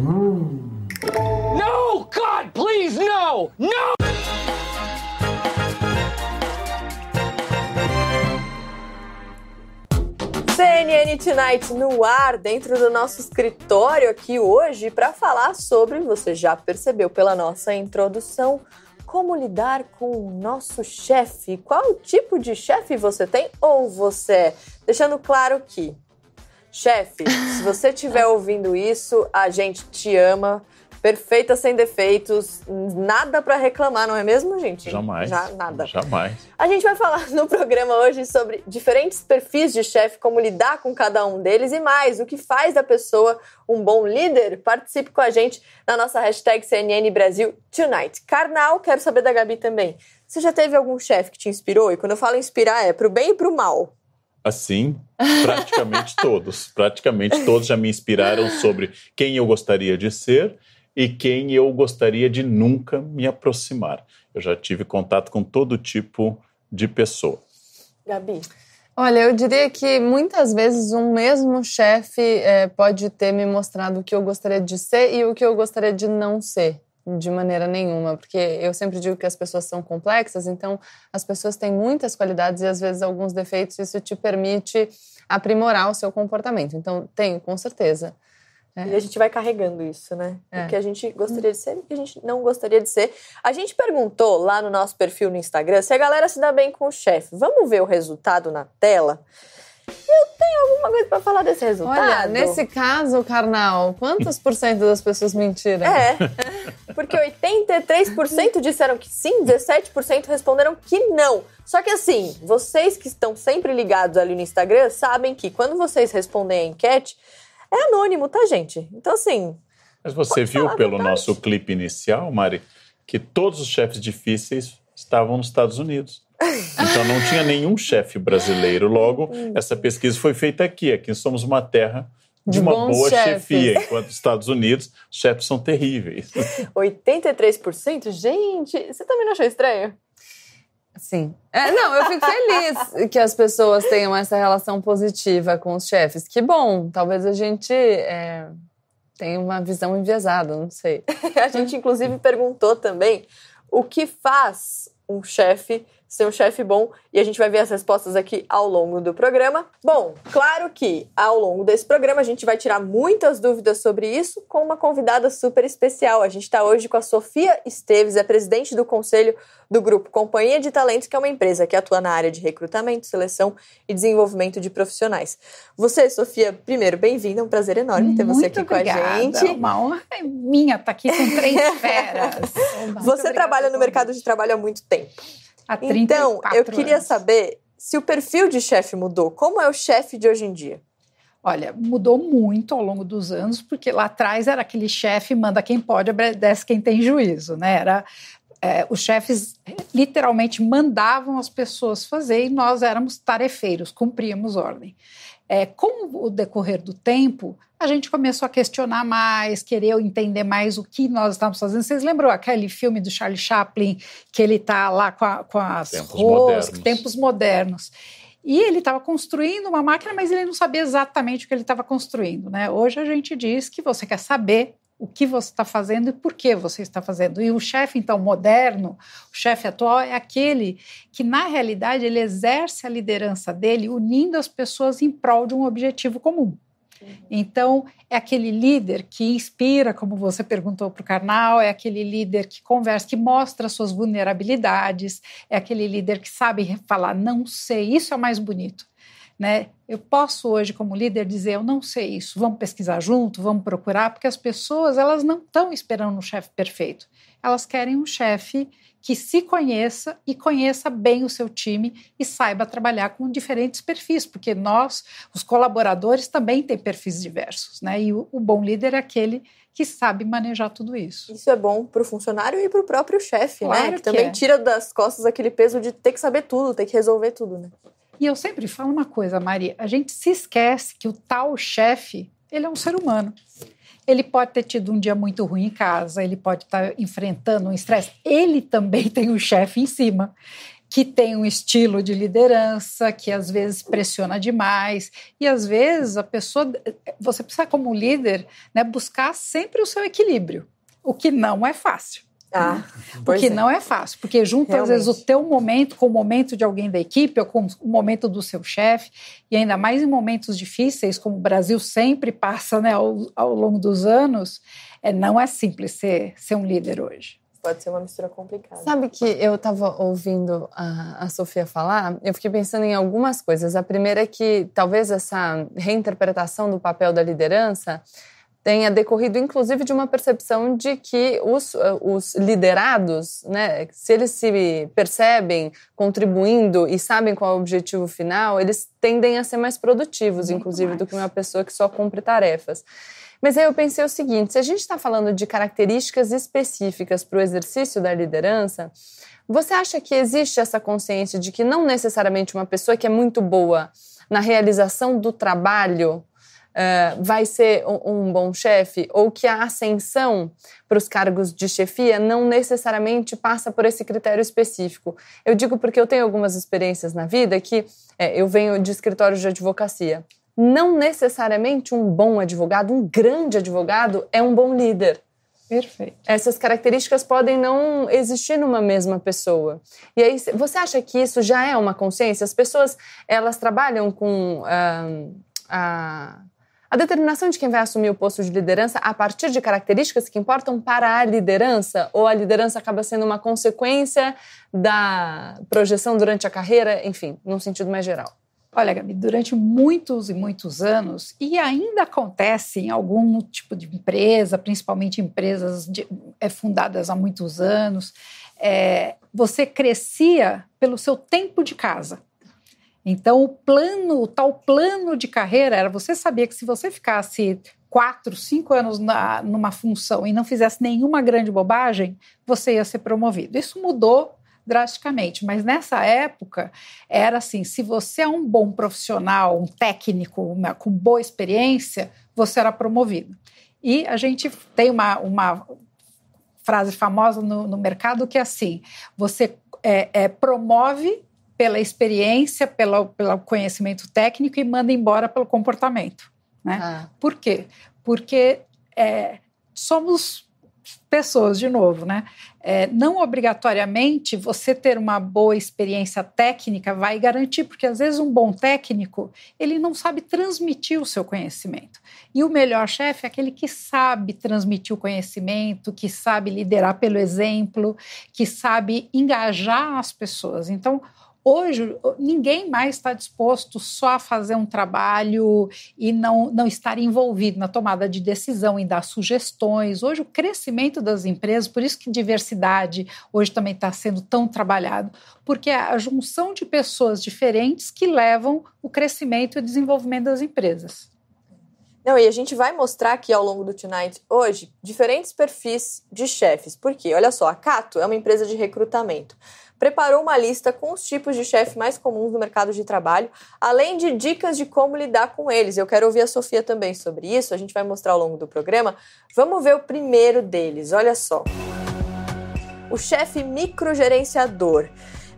No, God, please, no! No! CNN Tonight no ar, dentro do nosso escritório aqui hoje, para falar sobre, você já percebeu pela nossa introdução, como lidar com o nosso chefe. Qual tipo de chefe você tem ou você é? Deixando claro que, chefe, se você estiver ouvindo isso, a gente te ama perfeita sem defeitos, nada para reclamar, não é mesmo, gente? Jamais. Já nada. Jamais. A gente vai falar no programa hoje sobre diferentes perfis de chefe, como lidar com cada um deles e mais, o que faz da pessoa um bom líder. Participe com a gente na nossa hashtag CNN Brasil Tonight. Carnal, quero saber da Gabi também. Você já teve algum chefe que te inspirou? E quando eu falo inspirar, é pro bem e pro mal. Assim, praticamente todos. Praticamente todos já me inspiraram sobre quem eu gostaria de ser e quem eu gostaria de nunca me aproximar. Eu já tive contato com todo tipo de pessoa. Gabi. Olha, eu diria que muitas vezes um mesmo chefe é, pode ter me mostrado o que eu gostaria de ser e o que eu gostaria de não ser, de maneira nenhuma, porque eu sempre digo que as pessoas são complexas, então as pessoas têm muitas qualidades e às vezes alguns defeitos, isso te permite aprimorar o seu comportamento. Então, tenho, com certeza. É. E a gente vai carregando isso, né? É. O que a gente gostaria de ser e o que a gente não gostaria de ser. A gente perguntou lá no nosso perfil no Instagram se a galera se dá bem com o chefe. Vamos ver o resultado na tela? Eu tenho alguma coisa para falar desse resultado? Olha, nesse caso, Karnal, quantos por cento das pessoas mentiram? É, porque 83% disseram que sim, 17% responderam que não. Só que assim, vocês que estão sempre ligados ali no Instagram sabem que quando vocês respondem a enquete, é anônimo, tá, gente? Então, assim. Mas você viu pelo nosso clipe inicial, Mari, que todos os chefes difíceis estavam nos Estados Unidos. Então não tinha nenhum chefe brasileiro. Logo, essa pesquisa foi feita aqui. Aqui somos uma terra de, de uma boa chefes. chefia, enquanto nos Estados Unidos os chefes são terríveis. 83%? Gente, você também não achou estranho? Sim. É, não, eu fico feliz que as pessoas tenham essa relação positiva com os chefes. Que bom, talvez a gente é, tenha uma visão enviesada, não sei. a gente, inclusive, perguntou também o que faz um chefe ser um chefe bom e a gente vai ver as respostas aqui ao longo do programa. Bom, claro que ao longo desse programa a gente vai tirar muitas dúvidas sobre isso com uma convidada super especial. A gente está hoje com a Sofia Esteves, é presidente do conselho do grupo Companhia de Talentos, que é uma empresa que atua na área de recrutamento, seleção e desenvolvimento de profissionais. Você, Sofia, primeiro, bem-vinda, é um prazer enorme ter Muito você aqui obrigada. com a gente. Uma honra é minha estar aqui com três feras. você trabalha no mercado de trabalho há muito tempo. Há então, eu queria anos. saber se o perfil de chefe mudou. Como é o chefe de hoje em dia? Olha, mudou muito ao longo dos anos, porque lá atrás era aquele chefe manda quem pode, obedece quem tem juízo, né? Era é, os chefes literalmente mandavam as pessoas fazer e nós éramos tarefeiros, cumpríamos ordem. É, com o decorrer do tempo, a gente começou a questionar mais, querer entender mais o que nós estávamos fazendo. Vocês lembram aquele filme do Charlie Chaplin, que ele está lá com, a, com as Tempos rosas, modernos. tempos modernos. E ele estava construindo uma máquina, mas ele não sabia exatamente o que ele estava construindo. Né? Hoje a gente diz que você quer saber o que você está fazendo e por que você está fazendo. E o chefe, então, moderno, o chefe atual, é aquele que, na realidade, ele exerce a liderança dele unindo as pessoas em prol de um objetivo comum. Então, é aquele líder que inspira, como você perguntou para o Karnal, é aquele líder que conversa, que mostra suas vulnerabilidades, é aquele líder que sabe falar, não sei, isso é o mais bonito. Né? Eu posso hoje, como líder, dizer, eu não sei isso, vamos pesquisar junto, vamos procurar, porque as pessoas elas não estão esperando um chefe perfeito. Elas querem um chefe que se conheça e conheça bem o seu time e saiba trabalhar com diferentes perfis, porque nós, os colaboradores, também têm perfis diversos, né? E o, o bom líder é aquele que sabe manejar tudo isso. Isso é bom para o funcionário e para o próprio chefe, Claro né? Que, que também é. tira das costas aquele peso de ter que saber tudo, ter que resolver tudo, né? E eu sempre falo uma coisa, Maria, a gente se esquece que o tal chefe, ele é um ser humano. Ele pode ter tido um dia muito ruim em casa, ele pode estar enfrentando um estresse. Ele também tem um chefe em cima. que tem um estilo de liderança, que às vezes pressiona demais, e às vezes a pessoa, você precisa como líder, né, buscar sempre o seu equilíbrio, o que não é fácil. Ah, o que é. não é fácil, porque junta às vezes o teu momento com o momento de alguém da equipe ou com o momento do seu chefe, e ainda mais em momentos difíceis, como o Brasil sempre passa né, ao, ao longo dos anos, é, não é simples ser, ser um líder hoje. Pode ser uma mistura complicada. Sabe que eu estava ouvindo a, a Sofia falar, eu fiquei pensando em algumas coisas. A primeira é que talvez essa reinterpretação do papel da liderança tenha decorrido, inclusive, de uma percepção de que os, os liderados, né, se eles se percebem contribuindo e sabem qual é o objetivo final, eles tendem a ser mais produtivos, Muito inclusive, mais. do que uma pessoa que só cumpre tarefas. Mas aí eu pensei o seguinte: se a gente está falando de características específicas para o exercício da liderança, você acha que existe essa consciência de que não necessariamente uma pessoa que é muito boa na realização do trabalho Uh, vai ser um, um bom chefe, ou que a ascensão para os cargos de chefia não necessariamente passa por esse critério específico. Eu digo porque eu tenho algumas experiências na vida que é, eu venho de escritórios de advocacia. Não necessariamente um bom advogado, um grande advogado, é um bom líder. Perfeito. Essas características podem não existir numa mesma pessoa. E aí, você acha que isso já é uma consciência? As pessoas, elas trabalham com uh, a a determinação de quem vai assumir o posto de liderança a partir de características que importam para a liderança, ou a liderança acaba sendo uma consequência da projeção durante a carreira, enfim, num sentido mais geral? Olha, Gabi, durante muitos e muitos anos, e ainda acontece em algum tipo de empresa, principalmente empresas de, é, fundadas há muitos anos, é, você crescia pelo seu tempo de casa. Então, o plano, o tal plano de carreira era você sabia que se você ficasse quatro, cinco anos na, numa função e não fizesse nenhuma grande bobagem, você ia ser promovido. Isso mudou drasticamente, mas nessa época era assim: se você é um bom profissional, um técnico uma, com boa experiência, você era promovido. E a gente tem uma, uma frase famosa no, no mercado que é assim: você é, é, promove pela experiência, pelo, pelo conhecimento técnico e manda embora pelo comportamento. Né? Ah. Por quê? Porque é, somos pessoas, de novo, né? É, não obrigatoriamente você ter uma boa experiência técnica vai garantir, porque às vezes um bom técnico ele não sabe transmitir o seu conhecimento. E o melhor chefe é aquele que sabe transmitir o conhecimento, que sabe liderar pelo exemplo, que sabe engajar as pessoas. Então, Hoje, ninguém mais está disposto só a fazer um trabalho e não, não estar envolvido na tomada de decisão, em dar sugestões. Hoje, o crescimento das empresas, por isso que diversidade hoje também está sendo tão trabalhado, porque é a junção de pessoas diferentes que levam o crescimento e o desenvolvimento das empresas. Não, e a gente vai mostrar aqui ao longo do Tonight hoje diferentes perfis de chefes. Porque, olha só, a Cato é uma empresa de recrutamento preparou uma lista com os tipos de chefe mais comuns no mercado de trabalho, além de dicas de como lidar com eles. Eu quero ouvir a Sofia também sobre isso, a gente vai mostrar ao longo do programa. Vamos ver o primeiro deles, olha só. O chefe microgerenciador.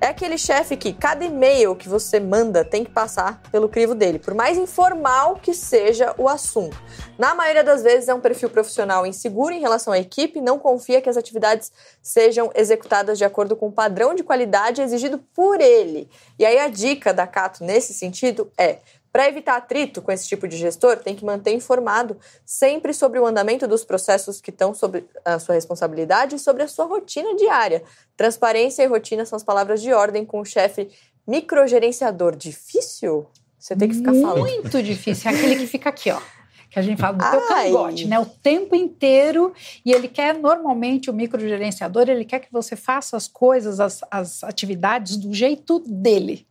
É aquele chefe que cada e-mail que você manda tem que passar pelo crivo dele, por mais informal que seja o assunto. Na maioria das vezes é um perfil profissional inseguro em relação à equipe, não confia que as atividades sejam executadas de acordo com o padrão de qualidade exigido por ele. E aí a dica da Cato nesse sentido é para evitar atrito com esse tipo de gestor, tem que manter informado sempre sobre o andamento dos processos que estão sob a sua responsabilidade e sobre a sua rotina diária. Transparência e rotina são as palavras de ordem com o chefe microgerenciador. Difícil? Você tem que ficar falando. Muito difícil. É aquele que fica aqui, ó que a gente fala do teu cangote, né? O tempo inteiro. E ele quer, normalmente, o microgerenciador, ele quer que você faça as coisas, as, as atividades do jeito dele.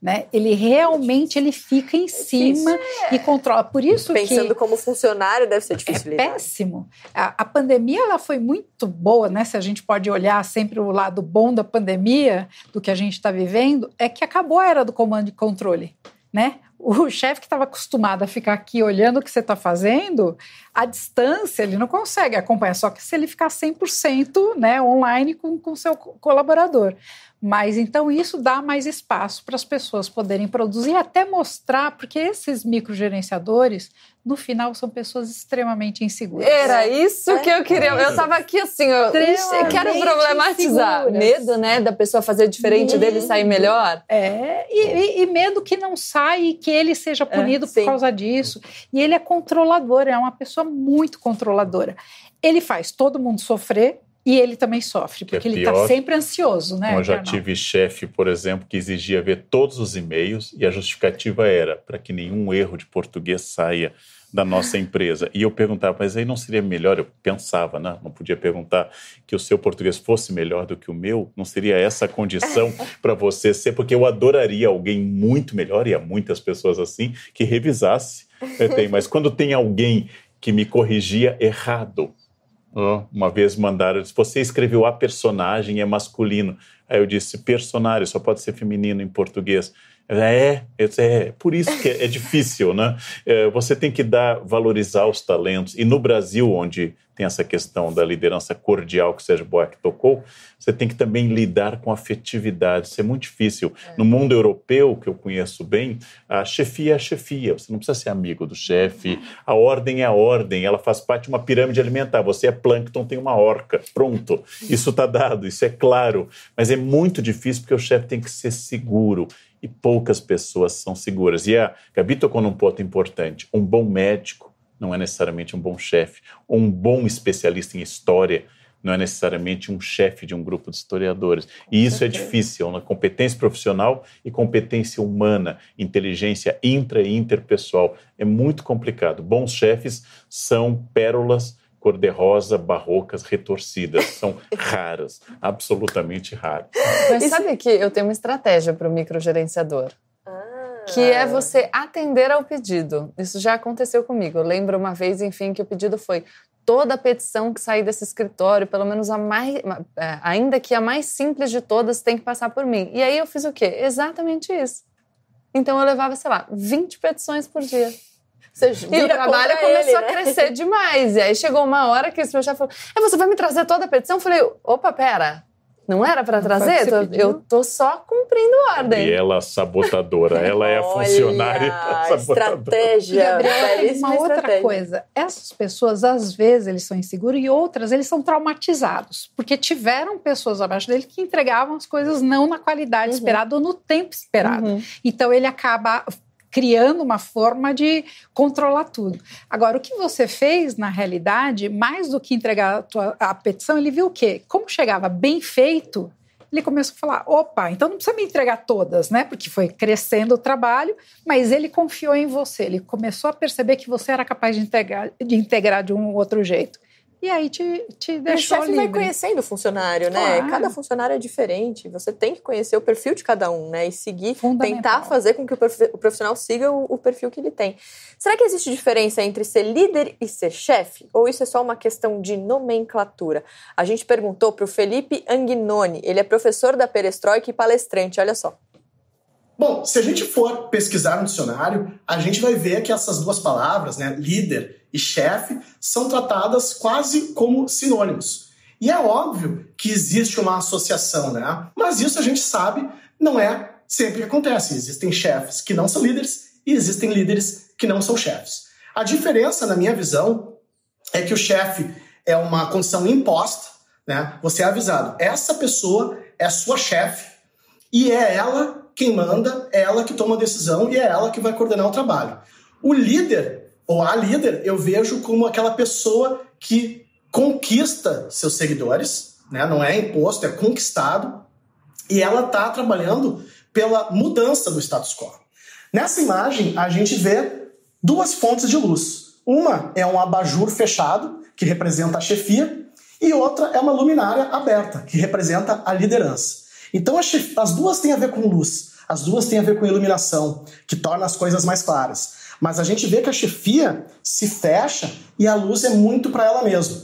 Né? Ele realmente ele fica em cima é. e controla. Por isso Pensando como funcionário deve ser difícil. É lidar. péssimo. A, a, pandemia ela foi muito boa, né? Se a gente pode olhar sempre o lado bom da pandemia, do que a gente está vivendo, é que acabou a era do comando e controle. Né? O chefe que estava acostumado a ficar aqui olhando o que você está fazendo, a distância ele não consegue acompanhar, só que se ele ficar 100% né, online com o seu colaborador. Mas então isso dá mais espaço para as pessoas poderem produzir, até mostrar, porque esses microgerenciadores, no final, são pessoas extremamente inseguras. Era isso é. que eu queria. Eu estava aqui assim, eu quero problematizar. Inseguras. Medo, né, da pessoa fazer diferente medo. dele sair melhor. É, e, e, e, medo que não saia e que ele seja é, punido é, por causa disso. E ele é controlador, é uma pessoa muito controladora. Ele faz todo mundo sofrer, e ele também sofre, porque é ele está sempre ansioso, né? Eu já tive chefe, por exemplo, que exigia ver todos os e-mails e a justificativa era para que nenhum erro de português saia da nossa empresa. E eu perguntava, mas aí não seria melhor? Eu pensava, né? Não podia perguntar que o seu português fosse melhor do que o meu? Não seria essa a condição para você ser? Porque eu adoraria alguém muito melhor, e há muitas pessoas assim, que revisasse. Mas quando tem alguém que me corrigia errado, uma vez mandaram, disse, você escreveu a personagem, é masculino. Aí eu disse, personagem, só pode ser feminino em português. É, é, por isso que é, é difícil, né? É, você tem que dar, valorizar os talentos. E no Brasil, onde tem essa questão da liderança cordial que o Sérgio Buarque tocou, você tem que também lidar com afetividade. Isso é muito difícil. É. No mundo europeu, que eu conheço bem, a chefia é a chefia. Você não precisa ser amigo do chefe. A ordem é a ordem. Ela faz parte de uma pirâmide alimentar. Você é plâncton, tem uma orca. Pronto. Isso está dado, isso é claro. Mas é muito difícil porque o chefe tem que ser seguro e poucas pessoas são seguras. E a Gabi tocou num ponto importante: um bom médico não é necessariamente um bom chefe. Ou um bom especialista em história não é necessariamente um chefe de um grupo de historiadores. E isso é difícil, na né? competência profissional e competência humana, inteligência intra e interpessoal. É muito complicado. Bons chefes são pérolas cor-de-rosa, barrocas, retorcidas. São raras, absolutamente raras. Mas sabe que eu tenho uma estratégia para o microgerenciador que é você atender ao pedido. Isso já aconteceu comigo. Eu lembro uma vez, enfim, que o pedido foi toda a petição que sair desse escritório, pelo menos a mais, é, ainda que a mais simples de todas, tem que passar por mim. E aí eu fiz o quê? Exatamente isso. Então eu levava, sei lá, 20 petições por dia. Você e o trabalho começou ele, né? a crescer demais. E aí chegou uma hora que esse meu chefe falou: é, você vai me trazer toda a petição? Eu falei: opa, pera, não era para trazer? Tô, eu tô só cumprindo ordem. E ela sabotadora, ela é a funcionária estratégia. Gabriela, tem uma outra estratégia. coisa. Essas pessoas, às vezes, eles são inseguros e outras, eles são traumatizados. Porque tiveram pessoas abaixo dele que entregavam as coisas não na qualidade uhum. esperada ou no tempo esperado. Uhum. Então, ele acaba criando uma forma de controlar tudo. Agora, o que você fez, na realidade, mais do que entregar a, tua, a petição, ele viu o quê? Como chegava bem feito, ele começou a falar: opa, então não precisa me entregar todas, né? Porque foi crescendo o trabalho, mas ele confiou em você. Ele começou a perceber que você era capaz de integrar de, integrar de um outro jeito. E aí te, te deixou o chefe vai conhecendo o funcionário, né? Claro. Cada funcionário é diferente. Você tem que conhecer o perfil de cada um, né? E seguir, tentar fazer com que o profissional siga o, o perfil que ele tem. Será que existe diferença entre ser líder e ser chefe? Ou isso é só uma questão de nomenclatura? A gente perguntou para o Felipe Anguinoni. Ele é professor da Perestroika e palestrante. Olha só. Bom, se a gente for pesquisar no dicionário, a gente vai ver que essas duas palavras, né, líder e chefe, são tratadas quase como sinônimos. E é óbvio que existe uma associação, né? Mas isso a gente sabe não é sempre que acontece. Existem chefes que não são líderes e existem líderes que não são chefes. A diferença, na minha visão, é que o chefe é uma condição imposta, né? Você é avisado, essa pessoa é sua chefe e é ela quem manda, é ela que toma a decisão e é ela que vai coordenar o trabalho. O líder, ou a líder, eu vejo como aquela pessoa que conquista seus seguidores, né? não é imposto, é conquistado, e ela está trabalhando pela mudança do status quo. Nessa imagem, a gente vê duas fontes de luz. Uma é um abajur fechado, que representa a chefia, e outra é uma luminária aberta, que representa a liderança. Então as duas têm a ver com luz, as duas têm a ver com iluminação, que torna as coisas mais claras. Mas a gente vê que a chefia se fecha e a luz é muito para ela mesma.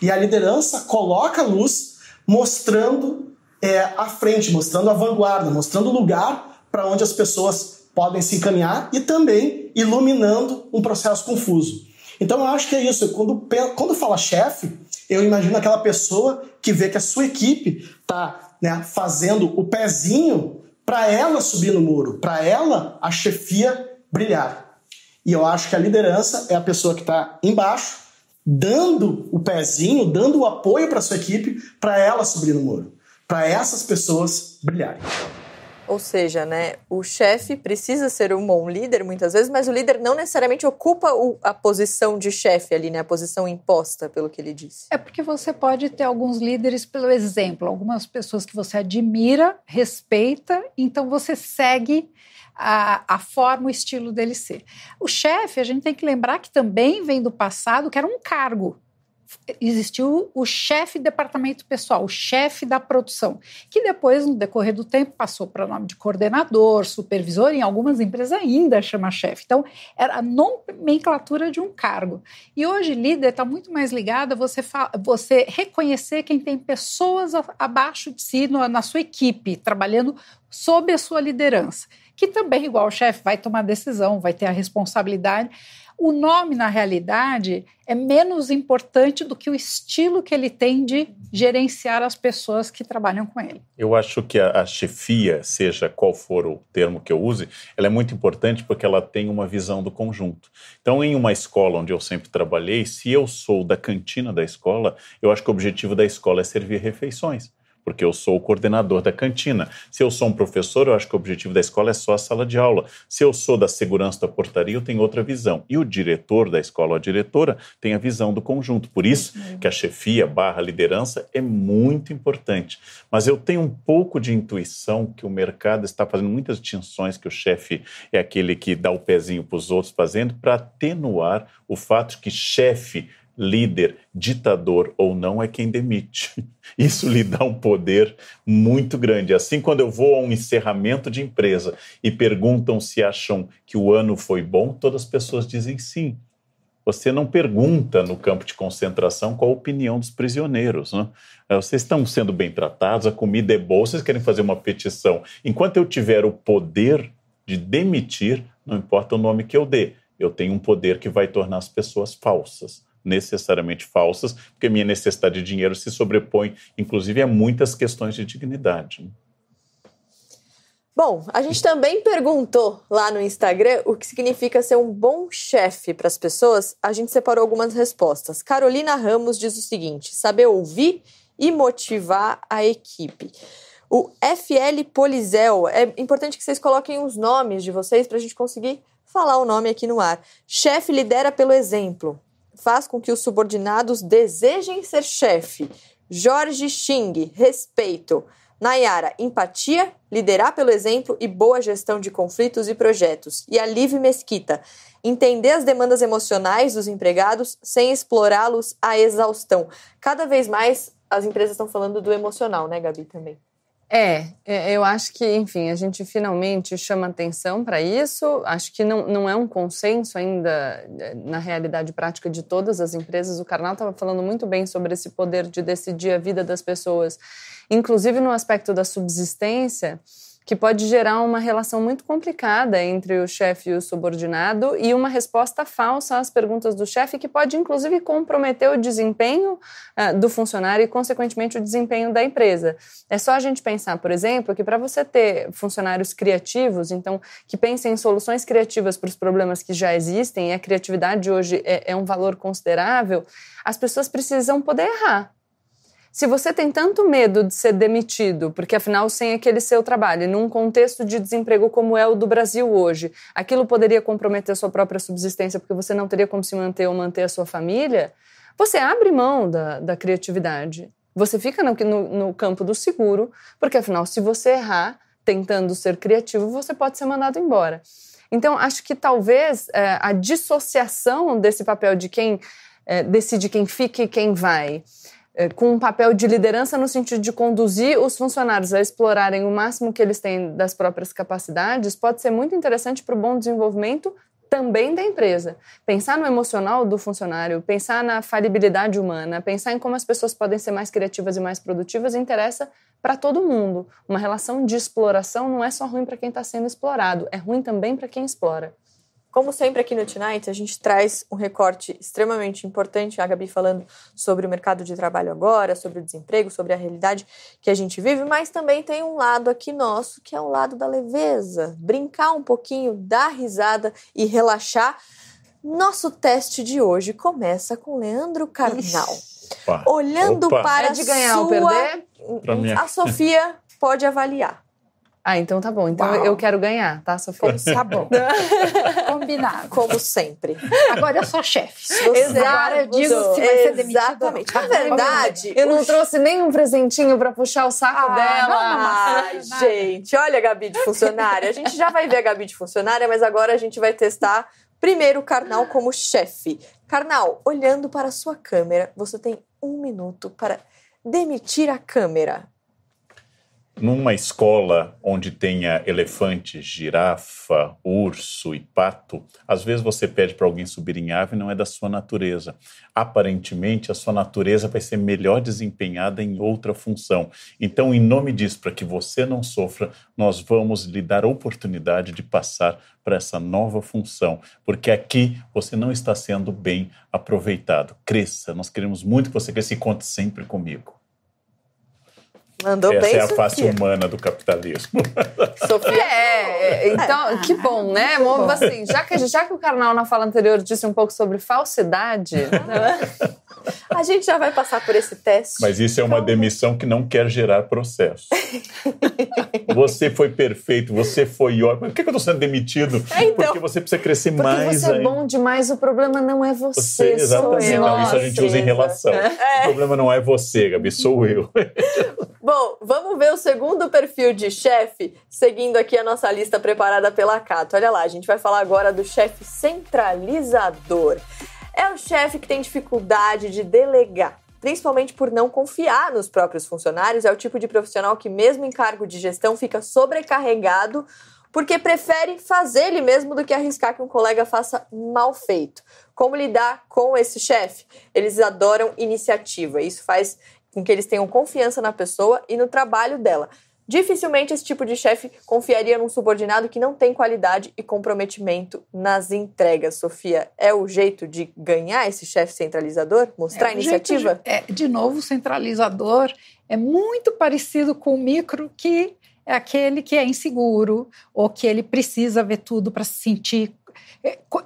E a liderança coloca a luz mostrando é, a frente, mostrando a vanguarda, mostrando o lugar para onde as pessoas podem se encaminhar e também iluminando um processo confuso. Então eu acho que é isso. Quando, quando fala chefe, eu imagino aquela pessoa que vê que a sua equipe está né, fazendo o pezinho para ela subir no muro, para ela a chefia brilhar. E eu acho que a liderança é a pessoa que está embaixo, dando o pezinho, dando o apoio para sua equipe, para ela subir no muro, para essas pessoas brilharem. Ou seja, né, o chefe precisa ser um bom líder muitas vezes, mas o líder não necessariamente ocupa o, a posição de chefe ali, né, a posição imposta pelo que ele disse. É porque você pode ter alguns líderes pelo exemplo, algumas pessoas que você admira, respeita, então você segue a, a forma, o estilo dele ser. O chefe, a gente tem que lembrar que também vem do passado, que era um cargo existiu o chefe de departamento pessoal, o chefe da produção, que depois, no decorrer do tempo, passou para o nome de coordenador, supervisor, em algumas empresas ainda chama chefe. Então, era a nomenclatura de um cargo. E hoje, líder está muito mais ligado a você, você reconhecer quem tem pessoas abaixo de si na sua equipe, trabalhando sob a sua liderança, que também, igual o chefe, vai tomar decisão, vai ter a responsabilidade o nome, na realidade, é menos importante do que o estilo que ele tem de gerenciar as pessoas que trabalham com ele. Eu acho que a, a chefia, seja qual for o termo que eu use, ela é muito importante porque ela tem uma visão do conjunto. Então, em uma escola onde eu sempre trabalhei, se eu sou da cantina da escola, eu acho que o objetivo da escola é servir refeições porque eu sou o coordenador da cantina. Se eu sou um professor, eu acho que o objetivo da escola é só a sala de aula. Se eu sou da segurança da portaria, eu tenho outra visão. E o diretor da escola, ou a diretora, tem a visão do conjunto. Por isso que a chefia barra liderança é muito importante. Mas eu tenho um pouco de intuição que o mercado está fazendo muitas distinções, que o chefe é aquele que dá o pezinho para os outros fazendo, para atenuar o fato de que chefe líder, ditador ou não, é quem demite. Isso lhe dá um poder muito grande. Assim, quando eu vou a um encerramento de empresa e perguntam se acham que o ano foi bom, todas as pessoas dizem sim. Você não pergunta no campo de concentração qual a opinião dos prisioneiros. Né? É, vocês estão sendo bem tratados, a comida é boa, vocês querem fazer uma petição. Enquanto eu tiver o poder de demitir, não importa o nome que eu dê, eu tenho um poder que vai tornar as pessoas falsas necessariamente falsas, porque minha necessidade de dinheiro se sobrepõe, inclusive, a muitas questões de dignidade. Bom, a gente também perguntou lá no Instagram o que significa ser um bom chefe para as pessoas. A gente separou algumas respostas. Carolina Ramos diz o seguinte: saber ouvir e motivar a equipe. O FL Polizel, é importante que vocês coloquem os nomes de vocês para a gente conseguir falar o nome aqui no ar. Chefe lidera pelo exemplo faz com que os subordinados desejem ser chefe. Jorge Xing, respeito. Nayara, empatia, liderar pelo exemplo e boa gestão de conflitos e projetos. E a Mesquita, entender as demandas emocionais dos empregados sem explorá-los à exaustão. Cada vez mais as empresas estão falando do emocional, né, Gabi, também. É, é, eu acho que, enfim, a gente finalmente chama atenção para isso. Acho que não, não é um consenso ainda é, na realidade prática de todas as empresas. O Karnal estava falando muito bem sobre esse poder de decidir a vida das pessoas, inclusive no aspecto da subsistência que pode gerar uma relação muito complicada entre o chefe e o subordinado e uma resposta falsa às perguntas do chefe, que pode inclusive comprometer o desempenho uh, do funcionário e, consequentemente, o desempenho da empresa. É só a gente pensar, por exemplo, que para você ter funcionários criativos, então, que pensem em soluções criativas para os problemas que já existem, e a criatividade hoje é, é um valor considerável, as pessoas precisam poder errar. Se você tem tanto medo de ser demitido, porque afinal, sem aquele seu trabalho, num contexto de desemprego como é o do Brasil hoje, aquilo poderia comprometer sua própria subsistência, porque você não teria como se manter ou manter a sua família, você abre mão da, da criatividade. Você fica no, no, no campo do seguro, porque afinal, se você errar tentando ser criativo, você pode ser mandado embora. Então, acho que talvez é, a dissociação desse papel de quem é, decide quem fica e quem vai com um papel de liderança no sentido de conduzir os funcionários a explorarem o máximo que eles têm das próprias capacidades, pode ser muito interessante para o bom desenvolvimento também da empresa. Pensar no emocional do funcionário, pensar na falibilidade humana, pensar em como as pessoas podem ser mais criativas e mais produtivas interessa para todo mundo. Uma relação de exploração não é só ruim para quem está sendo explorado, é ruim também para quem explora. Como sempre aqui no Tonight, a gente traz um recorte extremamente importante, a Gabi falando sobre o mercado de trabalho agora, sobre o desemprego, sobre a realidade que a gente vive, mas também tem um lado aqui nosso, que é o lado da leveza, brincar um pouquinho, dar risada e relaxar. Nosso teste de hoje começa com Leandro Carnal. Opa. Olhando Opa. para É de ganhar ou sua... perder? Pra mim. A Sofia pode avaliar. Ah, então tá bom. Então Uau. eu quero ganhar, tá, Sofia? Tá bom. Combinado. Como sempre. Agora eu sou chefe. Você- Agora eu digo se vai ser demitido. Exatamente. ou Na verdade, Eu não trouxe nenhum presentinho pra puxar o saco Ah, dela. não, Ai, Nada. gente, olha a Gabi de funcionária. A gente já vai ver a Gabi de funcionária, mas agora a gente vai testar primeiro o Karnal como chefe. Karnal, olhando para a sua câmera, você tem um minuto para demitir a câmera. Numa escola onde tenha elefante, girafa, urso e pato, às vezes você pede para alguém subir em árvore e não é da sua natureza. Aparentemente, a sua natureza vai ser melhor desempenhada em outra função. Então, em nome disso, para que você não sofra, nós vamos lhe dar a oportunidade de passar para essa nova função, porque aqui você não está sendo bem aproveitado. Cresça, nós queremos muito que você cresça e conte sempre comigo. Mandou Essa bem, é a face Sofia. humana do capitalismo. Sofia, É, é, então, que bom, né? Bom, assim, já que, já que o Karnal na fala anterior disse um pouco sobre falsidade, a gente já vai passar por esse teste. Mas isso é uma demissão que não quer gerar processo. você foi perfeito, você foi ótimo. Por que eu estou sendo demitido? É, então. Porque você precisa crescer porque mais você é ainda. bom demais, o problema não é você, Você, sou exatamente. eu. Não, isso a gente usa em relação. O problema não é você, Gabi, sou eu. Bom, vamos ver o segundo perfil de chefe, seguindo aqui a nossa lista preparada pela Cato. Olha lá, a gente vai falar agora do chefe centralizador. É o chefe que tem dificuldade de delegar, principalmente por não confiar nos próprios funcionários. É o tipo de profissional que, mesmo em cargo de gestão, fica sobrecarregado porque prefere fazer ele mesmo do que arriscar que um colega faça mal feito. Como lidar com esse chefe? Eles adoram iniciativa. Isso faz com que eles tenham confiança na pessoa e no trabalho dela. Dificilmente esse tipo de chefe confiaria num subordinado que não tem qualidade e comprometimento nas entregas. Sofia, é o jeito de ganhar esse chefe centralizador? Mostrar É, iniciativa? De, é, de novo, o centralizador é muito parecido com o micro, que é aquele que é inseguro ou que ele precisa ver tudo para se sentir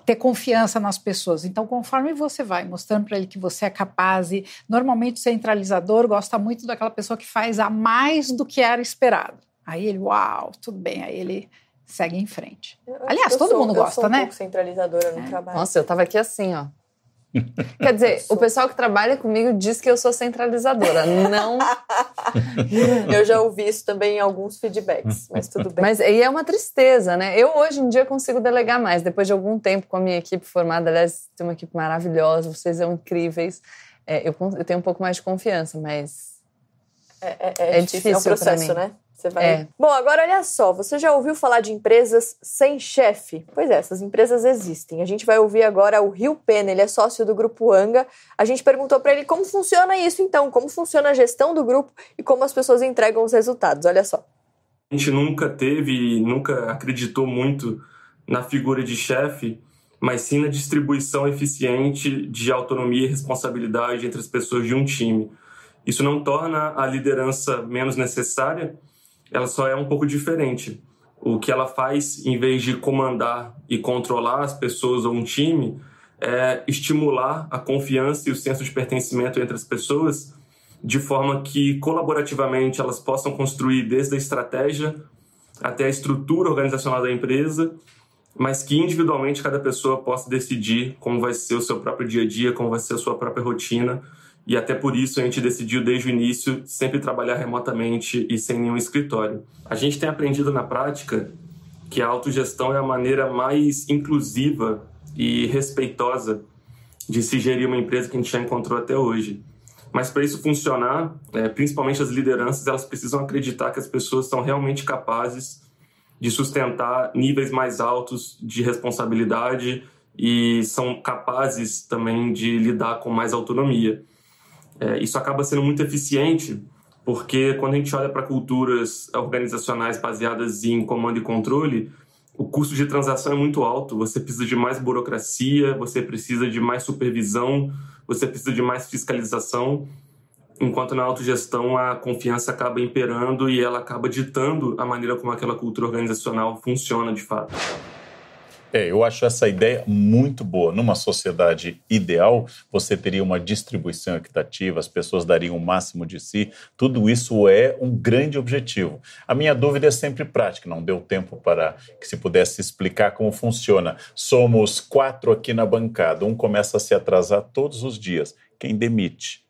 ter confiança nas pessoas. Então, conforme você vai mostrando para ele que você é capaz, e normalmente o centralizador gosta muito daquela pessoa que faz a mais do que era esperado. Aí ele, uau, tudo bem, aí ele segue em frente. Eu- Aliás, eu todo sou- mundo eu gosta, sou um né? pouco centralizadora no trabalho. Nossa, eu tava aqui assim, ó. Quer dizer, o pessoal que trabalha comigo diz que eu sou centralizadora. Não. Eu já ouvi isso também em alguns feedbacks, mas tudo bem. Mas e é uma tristeza, né? Eu hoje em dia consigo delegar mais. Depois de algum tempo com a minha equipe formada, aliás, tem uma equipe maravilhosa, vocês são incríveis. É, eu, eu tenho um pouco mais de confiança, mas É, é- É é difícil, é um processo, né? Você vai... É. Bom, agora olha só, você já ouviu falar de empresas sem chefe? Pois é, essas empresas existem. A gente vai ouvir agora o Rio Pena, ele é sócio do Grupo Anga. A gente perguntou para ele como funciona isso então, como funciona a gestão do grupo e como as pessoas entregam os resultados. Olha só. A gente nunca teve nunca acreditou muito na figura de chefe, mas sim na distribuição eficiente de autonomia e responsabilidade entre as pessoas de um time. Isso não torna a liderança menos necessária, ela só é um pouco diferente. O que ela faz, em vez de comandar e controlar as pessoas ou um time, é estimular a confiança e o senso de pertencimento entre as pessoas, de forma que colaborativamente elas possam construir desde a estratégia até a estrutura organizacional da empresa, mas que individualmente cada pessoa possa decidir como vai ser o seu próprio dia a dia, como vai ser a sua própria rotina. E até por isso a gente decidiu desde o início sempre trabalhar remotamente e sem nenhum escritório. A gente tem aprendido na prática que a autogestão é a maneira mais inclusiva e respeitosa de se gerir uma empresa que a gente já encontrou até hoje. Mas para isso funcionar, é, principalmente as lideranças, elas precisam acreditar que as pessoas são realmente capazes de sustentar níveis mais altos de responsabilidade e são capazes também de lidar com mais autonomia. É, isso acaba sendo muito eficiente porque quando a gente olha para culturas organizacionais baseadas em comando e controle, o custo de transação é muito alto. Você precisa de mais burocracia, você precisa de mais supervisão, você precisa de mais fiscalização, enquanto na autogestão a confiança acaba imperando e ela acaba ditando a maneira como aquela cultura organizacional funciona de fato. É, eu acho essa ideia muito boa. Numa sociedade ideal, você teria uma distribuição equitativa, as pessoas dariam o máximo de si. Tudo isso é um grande objetivo. A minha dúvida é sempre prática, não deu tempo para que se pudesse explicar como funciona. Somos quatro aqui na bancada, um começa a se atrasar todos os dias. Quem demite?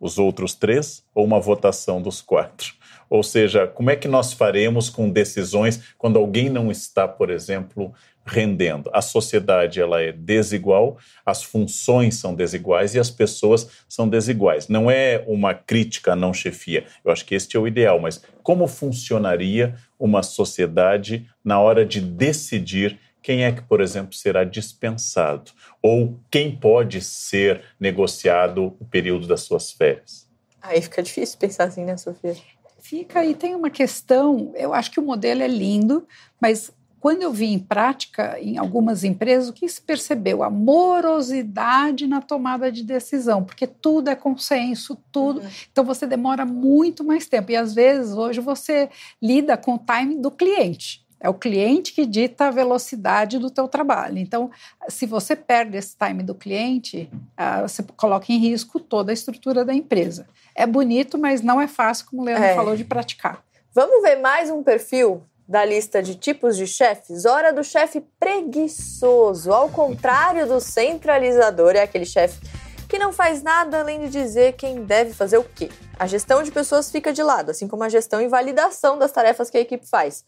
Os outros três ou uma votação dos quatro? Ou seja, como é que nós faremos com decisões quando alguém não está, por exemplo, rendendo. A sociedade ela é desigual, as funções são desiguais e as pessoas são desiguais. Não é uma crítica à não chefia. Eu acho que este é o ideal, mas como funcionaria uma sociedade na hora de decidir quem é que, por exemplo, será dispensado ou quem pode ser negociado o período das suas férias? Aí fica difícil pensar assim, né, Sofia? Fica e tem uma questão, eu acho que o modelo é lindo, mas quando eu vi em prática em algumas empresas, o que se percebeu? A morosidade na tomada de decisão, porque tudo é consenso, tudo. Uhum. Então você demora muito mais tempo. E às vezes hoje você lida com o time do cliente. É o cliente que dita a velocidade do teu trabalho. Então, se você perde esse time do cliente, ah, você coloca em risco toda a estrutura da empresa. É bonito, mas não é fácil, como o Leandro é. falou, de praticar. Vamos ver mais um perfil da lista de tipos de chefes, hora do chefe preguiçoso. Ao contrário do centralizador, é aquele chefe que não faz nada além de dizer quem deve fazer o quê. A gestão de pessoas fica de lado, assim como a gestão e validação das tarefas que a equipe faz.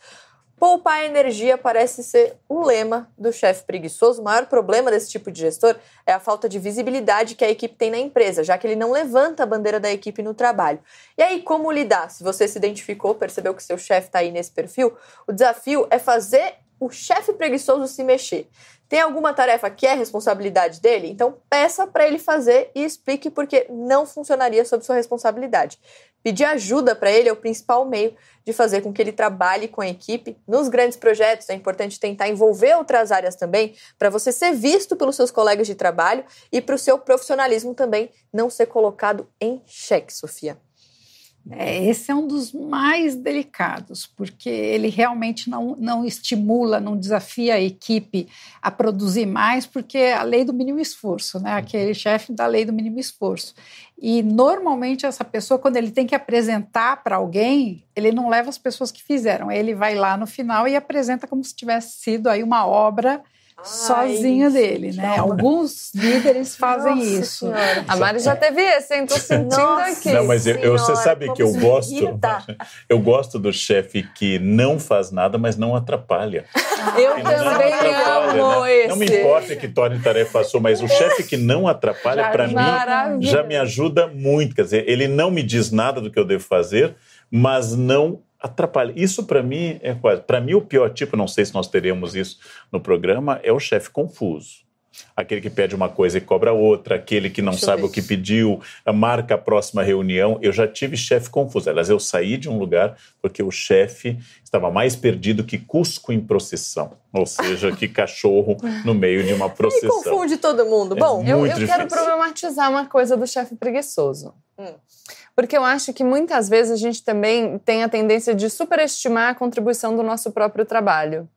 Poupar energia parece ser o lema do chefe preguiçoso. O maior problema desse tipo de gestor é a falta de visibilidade que a equipe tem na empresa, já que ele não levanta a bandeira da equipe no trabalho. E aí, como lidar? Se você se identificou, percebeu que seu chefe está aí nesse perfil, o desafio é fazer o chefe preguiçoso se mexer. Tem alguma tarefa que é responsabilidade dele? Então peça para ele fazer e explique porque não funcionaria sob sua responsabilidade. Pedir ajuda para ele é o principal meio de fazer com que ele trabalhe com a equipe. Nos grandes projetos é importante tentar envolver outras áreas também, para você ser visto pelos seus colegas de trabalho e para o seu profissionalismo também não ser colocado em xeque, Sofia. É, esse é um dos mais delicados, porque ele realmente não, não estimula, não desafia a equipe a produzir mais, porque é a lei do mínimo esforço, né? aquele chefe da lei do mínimo esforço. E normalmente essa pessoa, quando ele tem que apresentar para alguém, ele não leva as pessoas que fizeram, ele vai lá no final e apresenta como se tivesse sido aí uma obra sozinha dele, né? Alguns líderes fazem Nossa isso. Senhora. A Mari já teve esse, hein? Tô sentindo Nossa aqui. Não, mas eu, eu, você sabe que eu gosto. Eu gosto do chefe que não faz nada, mas não atrapalha. Ah, eu também amo né? esse. Não me importa que torne tarefa sua, mas o chefe que não atrapalha, para mim, já me ajuda muito. Quer dizer, ele não me diz nada do que eu devo fazer, mas não atrapalha. Isso para mim é quase. Para mim o pior tipo, não sei se nós teremos isso no programa, é o chefe confuso. Aquele que pede uma coisa e cobra outra, aquele que não Deixa sabe o que pediu, marca a próxima reunião. Eu já tive chefe confuso. Aliás, eu saí de um lugar porque o chefe estava mais perdido que Cusco em procissão. Ou seja, que cachorro no meio de uma procissão. Ele confunde todo mundo. É Bom, eu, eu quero problematizar uma coisa do chefe preguiçoso. Hum. Porque eu acho que muitas vezes a gente também tem a tendência de superestimar a contribuição do nosso próprio trabalho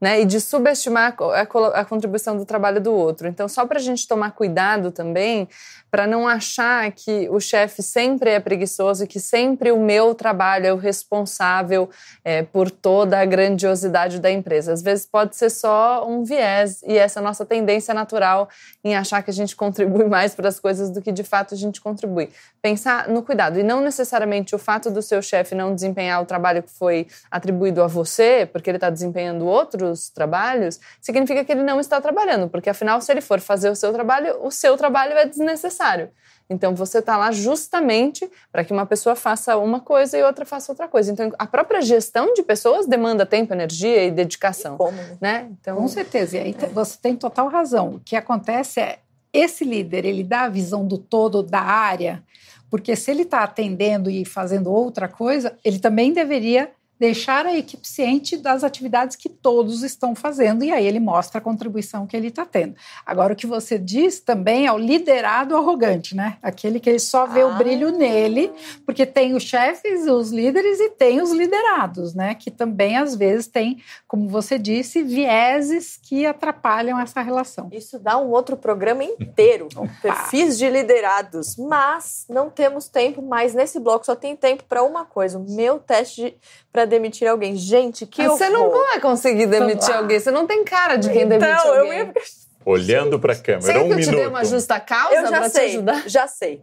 né? E de subestimar a, a contribuição do trabalho do outro. Então, só para a gente tomar cuidado também, para não achar que o chefe sempre é preguiçoso e que sempre o meu trabalho é o responsável é, por toda a grandiosidade da empresa. Às vezes pode ser só um viés e essa nossa tendência natural em achar que a gente contribui mais para as coisas do que de fato a gente contribui. Pensar no cuidado e não necessariamente o fato do seu chefe não desempenhar o trabalho que foi atribuído a você, porque ele está desempenhando outro outros trabalhos, significa que ele não está trabalhando, porque afinal, se ele for fazer o seu trabalho, o seu trabalho é desnecessário. Então você está lá justamente para que uma pessoa faça uma coisa e outra faça outra coisa. Então a própria gestão de pessoas demanda tempo, energia e dedicação. E como, né? né? Então, Com certeza. E aí você tem total razão. O que acontece é esse líder ele dá a visão do todo da área, porque se ele está atendendo e fazendo outra coisa, ele também deveria deixar a equipe ciente das atividades que todos estão fazendo e aí ele mostra a contribuição que ele está tendo. Agora, o que você diz também é o liderado arrogante, né? Aquele que ele só vê ah. o brilho nele, porque tem os chefes, os líderes e tem os liderados, né? Que também, às vezes, tem, como você disse, vieses que atrapalham essa relação. Isso dá um outro programa inteiro, perfis de liderados, mas não temos tempo, mas nesse bloco só tem tempo para uma coisa, o meu teste para demitir alguém. Gente, que Você não vai conseguir demitir alguém. Você não tem cara de quem demite então, alguém. Eu ia... Olhando para a câmera, Sei um que eu minuto. te dei uma justa causa eu já sei, te ajudar? Já sei.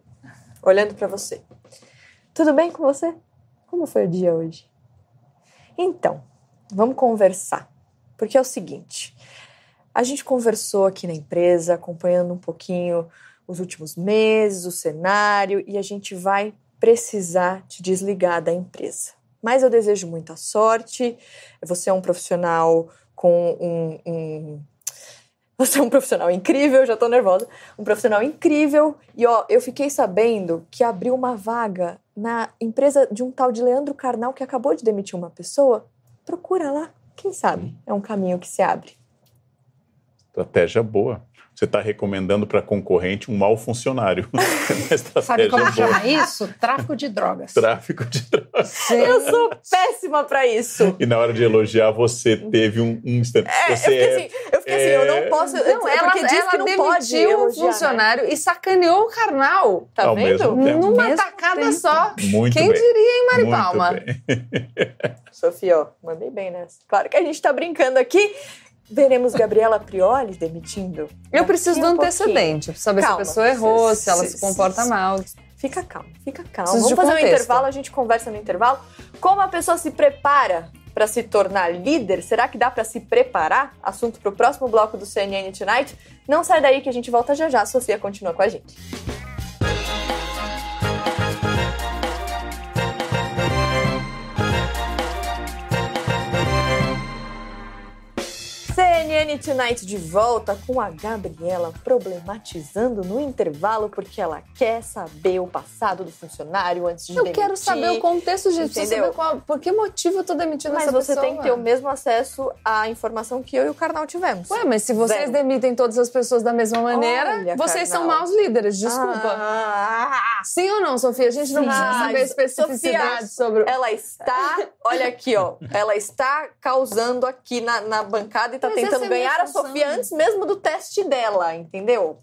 Olhando para você. Tudo bem com você? Como foi o dia hoje? Então, vamos conversar. Porque é o seguinte, a gente conversou aqui na empresa, acompanhando um pouquinho os últimos meses, o cenário, e a gente vai precisar te desligar da empresa. Mas eu desejo muita sorte. Você é um profissional com um, um você é um profissional incrível, já tô nervosa. Um profissional incrível. E ó, eu fiquei sabendo que abriu uma vaga na empresa de um tal de Leandro Carnal que acabou de demitir uma pessoa. Procura lá, quem sabe? É um caminho que se abre. Estratégia boa você está recomendando para concorrente um mau funcionário. Sabe como chama isso? Tráfico de drogas. Tráfico de drogas. Sim. Eu sou péssima para isso. E na hora de elogiar, você teve um, instante. É, você eu fiquei, é, assim, eu fiquei é... assim, eu não posso. Não, ela, diz ela que não pode um funcionário né? e sacaneou o carnal. Tá Ao vendo? Numa mesmo tacada tempo. só. Muito Quem bem. diria, hein, Mari Muito Palma? Sofia, ó, mandei bem nessa. Claro que a gente tá brincando aqui. Veremos Gabriela Prioli demitindo? Eu preciso do um antecedente, para saber calma. se a pessoa errou, se, se ela se, comporta se, mal. Fica calmo, fica calmo. Vamos fazer contexto. um intervalo, a gente conversa no intervalo. Como a pessoa se prepara para se tornar líder? Será que dá para se preparar? Assunto para o próximo bloco do CNN Tonight. Não sai daí que a gente volta já já. A Sofia continua com a gente. Tonight de volta com a Gabriela problematizando no intervalo porque ela quer saber o passado do funcionário antes de eu demitir. Eu quero saber o contexto, gente. Entendeu? Qual, por que motivo eu tô demitindo mas essa pessoa? Mas você tem que ter o mesmo acesso à informação que eu e o Carnal tivemos. Ué, mas se vocês Zero. demitem todas as pessoas da mesma maneira, Olha, vocês Carnal. são maus líderes, desculpa. Ah, Sim ou não, Sofia? A gente não precisa saber especificidades sobre... Ela está, olha aqui, ó, ela está causando aqui na, na bancada e tá mas tentando ganhar a Sofia antes mesmo do teste dela, entendeu?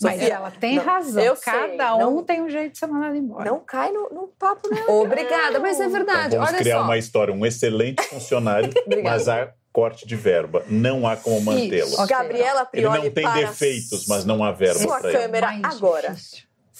Mas Sofia, ela tem não, razão. Eu Cada sei, um não, tem um jeito de ser mandado embora. Não cai no, no papo dela. Obrigada, mas é verdade. Então, vamos Olha criar só. uma história, um excelente funcionário, mas há corte de verba. Não há como mantê-lo. Okay. Gabriela Prioli Ele não tem defeitos, mas não há verba Sua para ele. câmera agora.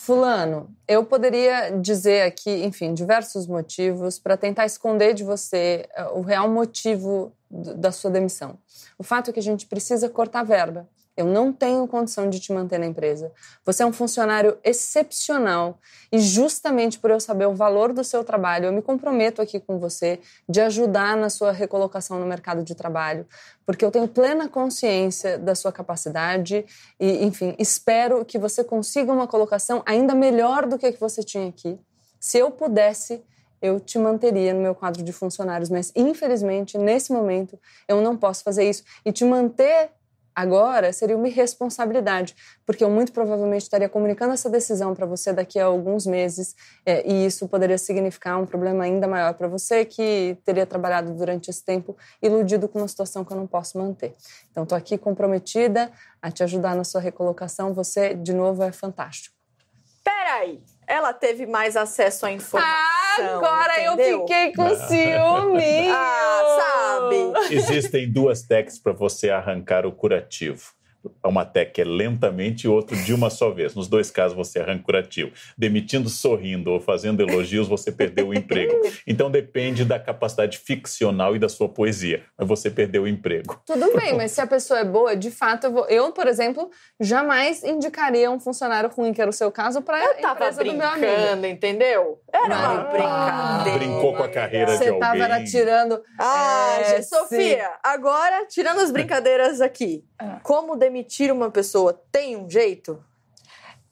Fulano, eu poderia dizer aqui, enfim, diversos motivos para tentar esconder de você uh, o real motivo da sua demissão. O fato é que a gente precisa cortar verba. Eu não tenho condição de te manter na empresa. Você é um funcionário excepcional e justamente por eu saber o valor do seu trabalho, eu me comprometo aqui com você de ajudar na sua recolocação no mercado de trabalho, porque eu tenho plena consciência da sua capacidade e, enfim, espero que você consiga uma colocação ainda melhor do que a que você tinha aqui. Se eu pudesse, eu te manteria no meu quadro de funcionários, mas infelizmente, nesse momento, eu não posso fazer isso. E te manter agora seria uma irresponsabilidade, porque eu muito provavelmente estaria comunicando essa decisão para você daqui a alguns meses, é, e isso poderia significar um problema ainda maior para você que teria trabalhado durante esse tempo iludido com uma situação que eu não posso manter. Então, estou aqui comprometida a te ajudar na sua recolocação. Você, de novo, é fantástico. Peraí, ela teve mais acesso à informação. Agora entendeu? eu fiquei com ciúme. ah, sabe? Existem duas técnicas para você arrancar o curativo. Uma técnica é lentamente e outro de uma só vez. Nos dois casos você arranca curativo. Demitindo sorrindo ou fazendo elogios, você perdeu o emprego. Então depende da capacidade ficcional e da sua poesia. Mas você perdeu o emprego. Tudo bem, mas se a pessoa é boa, de fato, eu, vou... eu por exemplo, jamais indicaria um funcionário ruim, que era o seu caso, para a empresa do meu amigo. entendeu? Era uma Não. brincadeira. Brincou com a carreira de Você tava alguém. tirando. Ah, É, gente, Sofia, agora, tirando as brincadeiras aqui, Ah. como demitir uma pessoa tem um jeito?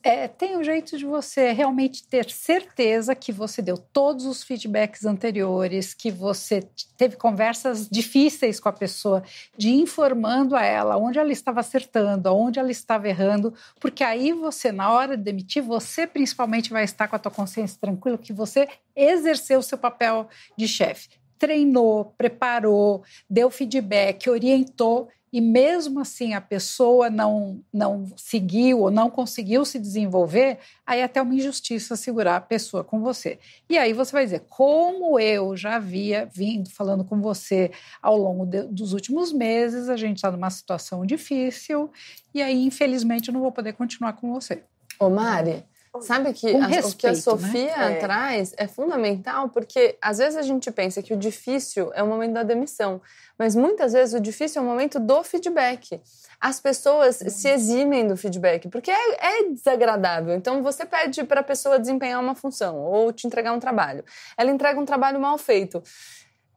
É, tem um jeito de você realmente ter certeza que você deu todos os feedbacks anteriores, que você teve conversas difíceis com a pessoa, de informando a ela onde ela estava acertando, onde ela estava errando, porque aí você, na hora de demitir, você principalmente vai estar com a tua consciência tranquila que você exerceu o seu papel de chefe. Treinou, preparou, deu feedback, orientou e mesmo assim a pessoa não, não seguiu ou não conseguiu se desenvolver, aí é até uma injustiça segurar a pessoa com você. E aí você vai dizer, como eu já havia vindo falando com você ao longo de, dos últimos meses, a gente está numa situação difícil e aí, infelizmente, eu não vou poder continuar com você. Ô, Mari, sabe que a- o que a respeito, Sofia né? Traz é fundamental, porque às vezes a gente pensa que o difícil é o momento da demissão, mas muitas vezes o difícil é o momento do feedback. As pessoas se eximem do feedback, porque é, é desagradável. Então você pede para a pessoa desempenhar uma função ou te entregar um trabalho. Ela entrega um trabalho mal feito.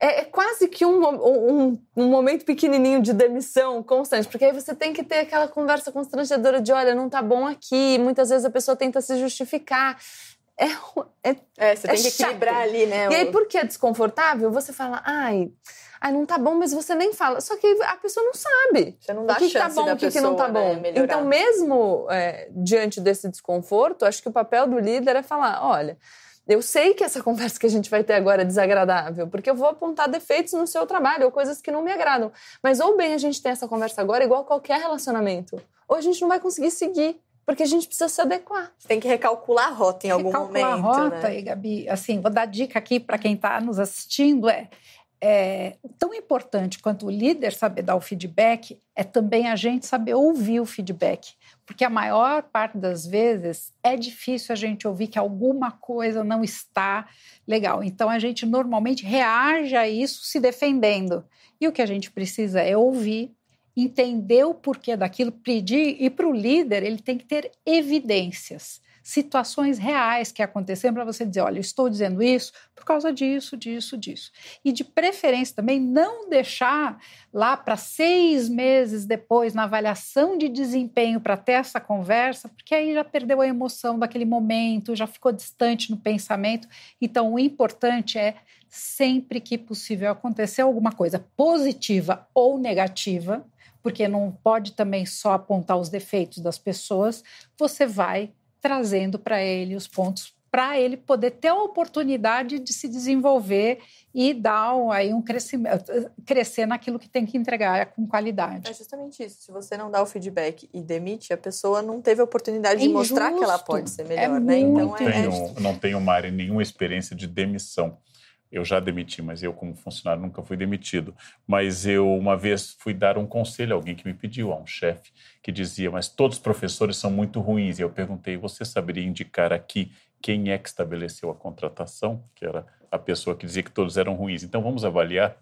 É, é quase que um, um, um momento pequenininho de demissão constante, porque aí você tem que ter aquela conversa constrangedora de: olha, não tá bom aqui. Muitas vezes a pessoa tenta se justificar. É, é- É, você É tem que chato. equilibrar ali, né? E aí, porque é desconfortável, você fala: ai, ai, não tá bom, mas você nem fala. Só que a pessoa não sabe. Você não dá o que, que tá bom, o que, que não tá bom. né, então, mesmo é, diante desse desconforto, acho que o papel do líder é falar: olha, eu sei que essa conversa que a gente vai ter agora é desagradável, porque eu vou apontar defeitos no seu trabalho ou coisas que não me agradam. Mas ou bem a gente tem essa conversa agora, igual qualquer relacionamento, ou a gente não vai conseguir seguir, porque a gente precisa se adequar. Você tem que recalcular a rota em algum Recalcular momento, a rota, né? e Gabi, assim, vou dar dica aqui para quem está nos assistindo, é, é tão importante quanto o líder saber dar o feedback, é também a gente saber ouvir o feedback. Porque a maior parte das vezes é difícil a gente ouvir que alguma coisa não está legal. Então a gente normalmente reage a isso se defendendo. E o que a gente precisa é ouvir, entender o porquê daquilo, pedir, e para o líder ele tem que ter evidências, situações reais que aconteceram para você dizer, olha, estou dizendo isso por causa disso, disso, disso. E de preferência também não deixar lá para seis meses depois, na avaliação de desempenho, para ter essa conversa, porque aí já perdeu a emoção daquele momento, já ficou distante no pensamento. Então, o importante é sempre que possível acontecer alguma coisa positiva ou negativa, porque não pode também só apontar os defeitos das pessoas, você vai trazendo para ele os pontos para ele poder ter a oportunidade de se desenvolver e dar um, aí um crescimento, crescer naquilo que tem que entregar com qualidade. É justamente isso. Se você não dá o feedback e demite, a pessoa não teve a oportunidade de É mostrar que ela pode ser É melhor, né? Então muito é, é tenho, não tenho, Mari, nenhuma experiência de demissão. Eu já demiti, mas eu, como funcionário, nunca fui demitido. Mas eu, uma vez, fui dar um conselho a alguém que me pediu, a um chefe, que dizia: Mas todos os professores são muito ruins. E eu perguntei: Você saberia indicar aqui quem é que estabeleceu a contratação? Que era a pessoa que dizia que todos eram ruins. Então vamos avaliar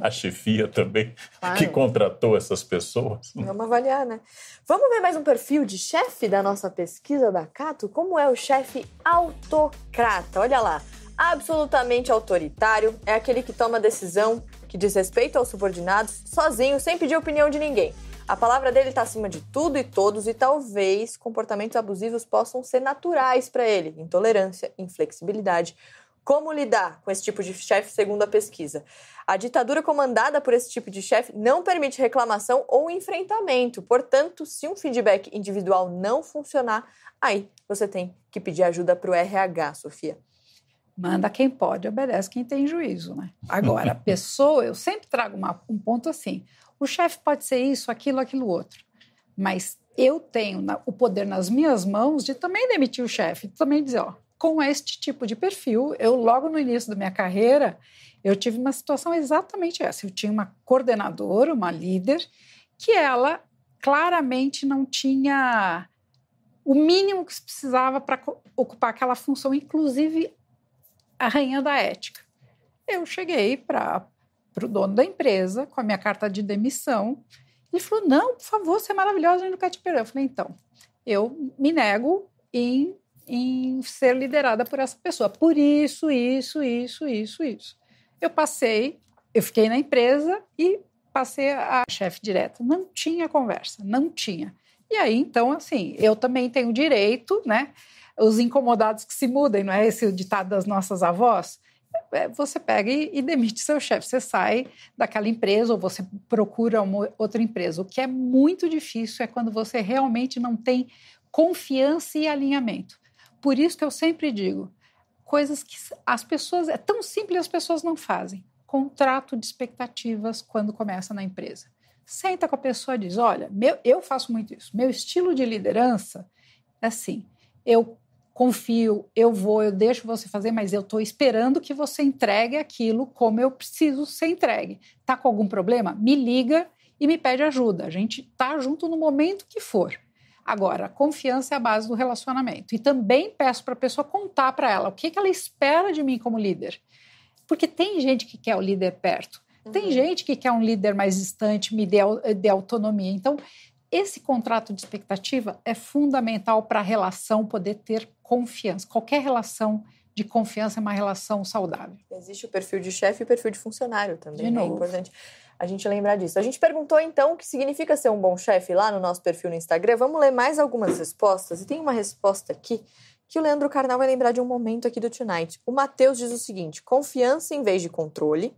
a chefia também, Claro. que contratou essas pessoas. Vamos avaliar, né? Vamos ver mais um perfil de chefe da nossa pesquisa da Cato? Como é o chefe autocrata? Olha lá. Absolutamente autoritário, é aquele que toma decisão, que diz respeito aos subordinados, sozinho, sem pedir opinião de ninguém. A palavra dele está acima de tudo e todos, e talvez comportamentos abusivos possam ser naturais para ele. Intolerância, inflexibilidade. Como lidar com esse tipo de chefe, segundo a pesquisa? A ditadura comandada por esse tipo de chefe não permite reclamação ou enfrentamento. Portanto, se um feedback individual não funcionar, aí você tem que pedir ajuda para o RH, Sofia. Manda quem pode, obedece quem tem juízo, né? Agora, a pessoa, eu sempre trago uma- um ponto assim: o chefe pode ser isso, aquilo, aquilo outro, mas eu tenho na- o poder nas minhas mãos de também demitir o chefe, de também dizer, ó, com este tipo de perfil, eu logo no início da minha carreira, eu tive uma situação exatamente essa. Eu tinha uma coordenadora, uma líder, que ela claramente não tinha o mínimo que se precisava para ocupar aquela função, inclusive a rainha da ética. Eu cheguei para o dono da empresa com a minha carta de demissão. Ele falou: Não, por favor, você é maravilhosa, a não te perder. Eu falei: Então, eu me nego em, em ser liderada por essa pessoa. Por isso, isso, isso, isso, isso. Eu passei, eu fiquei na empresa e passei a chefe direta. Não tinha conversa, não tinha. E aí, então, assim, eu também tenho direito, né? Os incomodados que se mudem, não é esse o ditado das nossas avós? É, você pega e, e demite seu chefe, você sai daquela empresa ou você procura uma outra empresa. O que é muito difícil é quando você realmente não tem confiança e alinhamento. Por isso que eu sempre digo, coisas que as pessoas é tão simples as pessoas não fazem. Contrato de expectativas quando começa na empresa senta com a pessoa e diz: Olha, meu, eu faço muito isso. Meu estilo de liderança é assim: eu confio, eu vou, eu deixo você fazer, mas eu estou esperando que você entregue aquilo como eu preciso ser entregue. Tá com algum problema? Me liga e me pede ajuda. A gente tá junto no momento que for. Agora, confiança é a base do relacionamento. E também peço para a pessoa contar para ela o que, que ela espera de mim como líder. Porque tem gente que quer o líder perto. Tem uhum. gente que quer um líder mais distante, me dê, dê autonomia. Então, esse contrato de expectativa é fundamental para a relação poder ter confiança. Qualquer relação de confiança é uma relação saudável. Existe o perfil de chefe e o perfil de funcionário também. De né? É importante a gente lembrar disso. A gente perguntou então o que significa ser um bom chefe lá no nosso perfil no Instagram. Vamos ler mais algumas respostas. E tem uma resposta aqui que o Leandro Carnal vai lembrar de um momento aqui do Tonight. O Matheus diz o seguinte: confiança em vez de controle.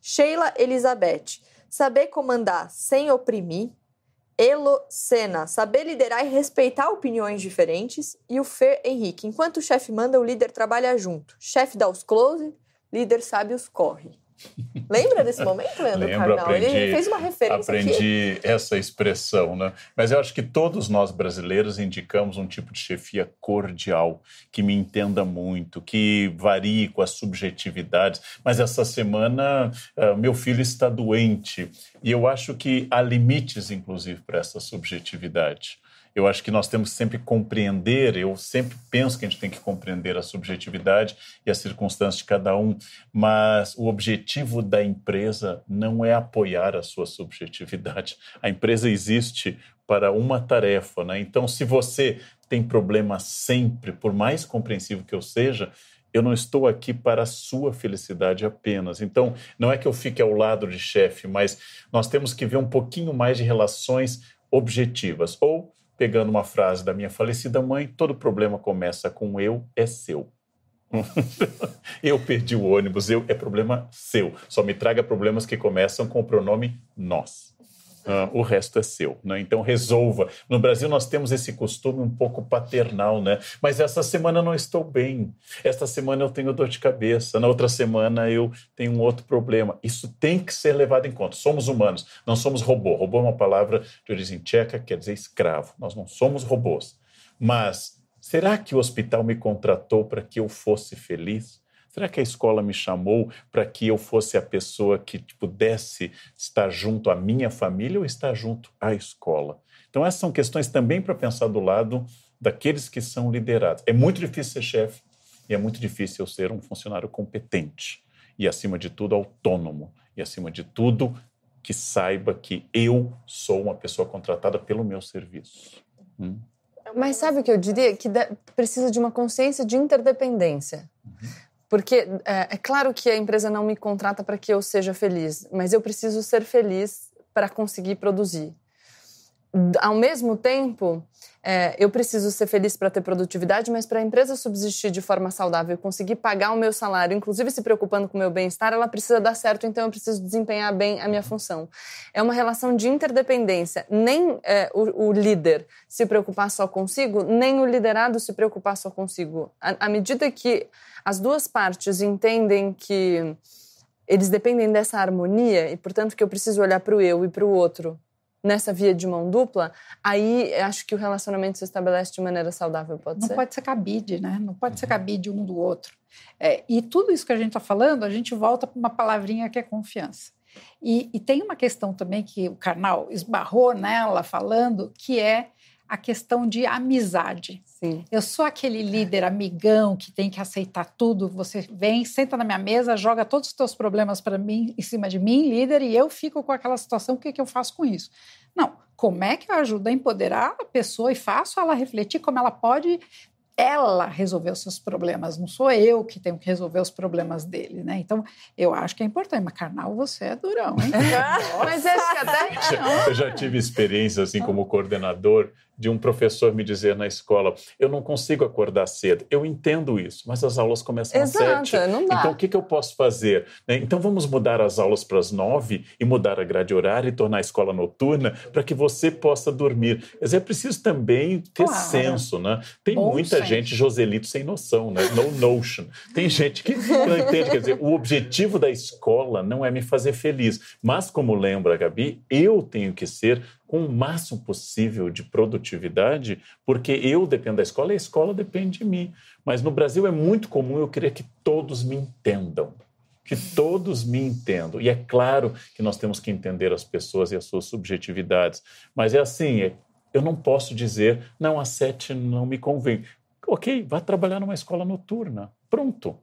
Sheila Elizabeth, saber comandar sem oprimir. Elo Sena, saber liderar e respeitar opiniões diferentes. E o Fer Henrique, enquanto o chefe manda, o líder trabalha junto. Chefe dá os close, líder sabe os corre. Lembra desse momento, Leandro Lembro, Carnal? Aprendi, Ele fez uma referência Aprendi aqui. essa expressão, né? Mas eu acho que todos nós brasileiros indicamos um tipo de chefia cordial, que me entenda muito, que varie com as subjetividades. Mas essa semana, uh, meu filho está doente e eu acho que há limites, inclusive, para essa subjetividade. Eu acho que nós temos que sempre compreender, eu sempre penso que a gente tem que compreender a subjetividade e as circunstâncias de cada um, mas o objetivo da empresa não é apoiar a sua subjetividade. A empresa existe para uma tarefa, né? Então, se você tem problema sempre, por mais compreensivo que eu seja, eu não estou aqui para a sua felicidade apenas. Então, não é que eu fique ao lado de chefe, mas nós temos que ver um pouquinho mais de relações objetivas. Ou pegando uma frase da minha falecida mãe, todo problema começa com eu é seu. eu perdi o ônibus, eu é problema seu. Só me traga problemas que começam com o pronome nós. Uh, o resto é seu, né? Então resolva. No Brasil nós temos esse costume um pouco paternal, né? Mas essa semana não estou bem. Esta semana eu tenho dor de cabeça. Na outra semana eu tenho um outro problema. Isso tem que ser levado em conta. Somos humanos, não somos robô. Robô é uma palavra de origem tcheca, quer dizer escravo. Nós não somos robôs. Mas será que o hospital me contratou para que eu fosse feliz? Será que a escola me chamou para que eu fosse a pessoa que pudesse estar junto à minha família ou estar junto à escola? Então, essas são questões também para pensar do lado daqueles que são liderados. É muito difícil ser chefe e é muito difícil ser um funcionário competente e, acima de tudo, autônomo e, acima de tudo, que saiba que eu sou uma pessoa contratada pelo meu serviço. Hum? Mas sabe o que eu diria? Que precisa de uma consciência de interdependência. Uhum. Porque é, é, claro que a empresa não me contrata para que eu seja feliz, mas eu preciso ser feliz para conseguir produzir. Ao mesmo tempo, é, eu preciso ser feliz para ter produtividade, mas para a empresa subsistir de forma saudável e conseguir pagar o meu salário, inclusive se preocupando com o meu bem-estar, ela precisa dar certo, então eu preciso desempenhar bem a minha função. É uma relação de interdependência. Nem é, o, o, líder se preocupar só consigo, nem o liderado se preocupar só consigo. À, à medida que as duas partes entendem que eles dependem dessa harmonia e, portanto, que eu preciso olhar para o eu e para o outro nessa via de mão dupla, aí acho que o relacionamento se estabelece de maneira saudável, pode Não ser? Não pode ser cabide, né? Não pode ser cabide um do outro. É, e tudo isso que a gente está falando, a gente volta para uma palavrinha que é confiança. E, e tem uma questão também que o Karnal esbarrou nela falando, que é a questão de amizade. Sim. Eu sou aquele líder amigão que tem que aceitar tudo. Você vem, senta na minha mesa, joga todos os teus problemas para mim, em cima de mim, líder, e eu fico com aquela situação. O que, que eu faço com isso? Não. Como é que eu ajudo a empoderar a pessoa e faço ela refletir como ela pode ela resolver os seus problemas, não sou eu que tenho que resolver os problemas dele, né? Então, eu acho que é importante, mas carnal, você é durão, hein? Mas acho que até. Eu já tive experiência, assim, como coordenador, de um professor me dizer na escola: eu não consigo acordar cedo. Eu entendo isso, mas as aulas começam Exato, às sete. não dá. Então, o que, que eu posso fazer? Né? Então, vamos mudar as aulas para as nove e mudar a grade horária e tornar a escola noturna para que você possa dormir. Mas é preciso também ter Claro. senso, né? Tem Bom muita senso. gente Joselito sem noção, né? No notion. Tem gente que não entende. Quer dizer, o objetivo da escola não é me fazer feliz. Mas, como lembra a Gabi, eu tenho que ser com o máximo possível de produtividade, porque eu dependo da escola e a escola depende de mim. Mas no Brasil é muito comum eu querer que todos me entendam. Que todos me entendam. E é claro que nós temos que entender as pessoas e as suas subjetividades. Mas é assim, é- eu não posso dizer, não, às sete não me convém. Ok, vá trabalhar numa escola noturna. Pronto.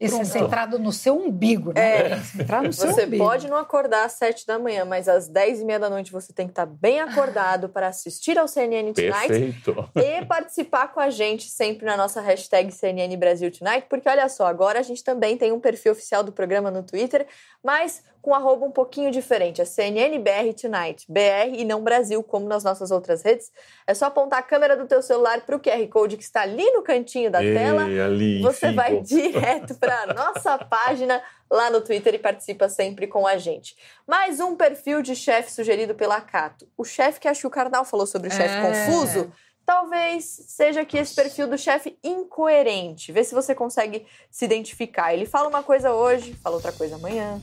Isso é Pronto. centrado no seu umbigo, né? É. Centrado no seu Você umbigo. pode não acordar às sete da manhã, mas às dez e meia da noite você tem que estar bem acordado para assistir ao CNN Tonight Perfeito. e participar com a gente sempre na nossa hashtag CNN Brasil Tonight, porque olha só, agora a gente também tem um perfil oficial do programa no Twitter, mas com arroba um pouquinho diferente, é CNNBR Tonight, BR e não Brasil, como nas nossas outras redes. É só apontar a câmera do teu celular para o QR Code que está ali no cantinho da Ei, tela ali, você enfim, vai direto para a nossa página lá no Twitter e participa sempre com a gente. Mais um perfil de chefe sugerido pela Cato. O chefe que acho que o Karnal falou sobre o chefe É. confuso. Talvez seja aqui esse perfil do chefe incoerente. Vê se você consegue se identificar. Ele fala uma coisa hoje, fala outra coisa amanhã.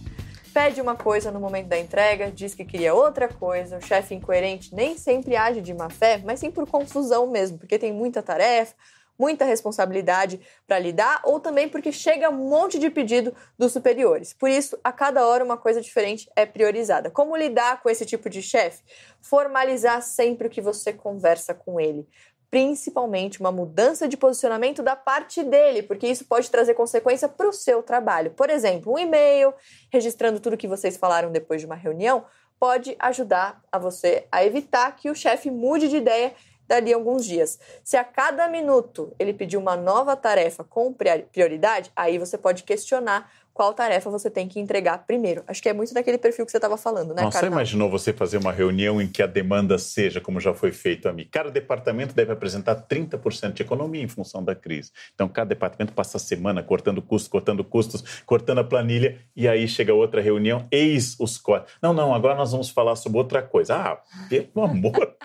Pede uma coisa no momento da entrega, diz que queria outra coisa. O chefe incoerente nem sempre age de má fé, mas sim por confusão mesmo, porque tem muita tarefa, muita responsabilidade para lidar, ou também porque chega um monte de pedido dos superiores. Por isso, a cada hora uma coisa diferente é priorizada. Como lidar com esse tipo de chefe? Formalizar sempre o que você conversa com ele. Principalmente uma mudança de posicionamento da parte dele, porque isso pode trazer consequência para o seu trabalho. Por exemplo, um e-mail registrando tudo que vocês falaram depois de uma reunião pode ajudar a você a evitar que o chefe mude de ideia dali a alguns dias. Se a cada minuto ele pedir uma nova tarefa com priori- prioridade, aí você pode questionar qual tarefa você tem que entregar primeiro. Acho que é muito daquele perfil que você estava falando, né, Nossa, você imaginou você fazer uma reunião em que a demanda seja, como já foi feito a mim? Cada departamento deve apresentar 30% de economia em função da crise. Então, cada departamento passa a semana cortando custos, cortando custos, cortando a planilha, e aí chega outra reunião, eis os cortes. Não, não, agora nós vamos falar sobre outra coisa. Ah, pelo amor...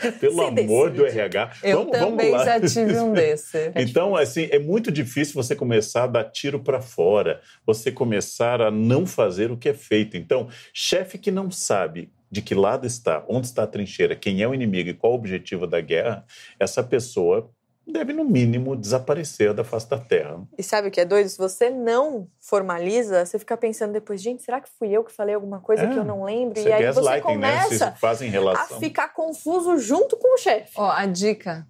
pelo amor do. RH. Eu vamos, vamos também lá. já tive um desse. Então, assim, é muito difícil você começar a dar tiro para fora, você começar a não fazer o que é feito. Então, chefe que não sabe de que lado está, onde está a trincheira, quem é o inimigo e qual o objetivo da guerra, essa pessoa deve, no mínimo, desaparecer da face da terra. E sabe o que é doido? Se você não formaliza, você fica pensando depois, gente, será que fui eu que falei alguma coisa É, que eu não lembro? E aí você né? Começa fazem a relação. ficar confuso junto com o chefe. Ó, a dica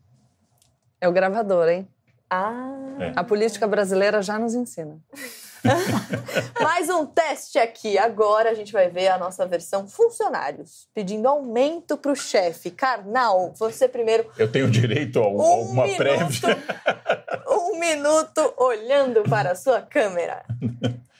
é o gravador, hein? Ah, É. A política brasileira já nos ensina. mais um teste aqui. Agora a gente vai ver a nossa versão funcionários, pedindo aumento para o chefe. Karnal, você primeiro Eu tenho direito a um alguma minuto, prévia. um minuto olhando para a sua câmera.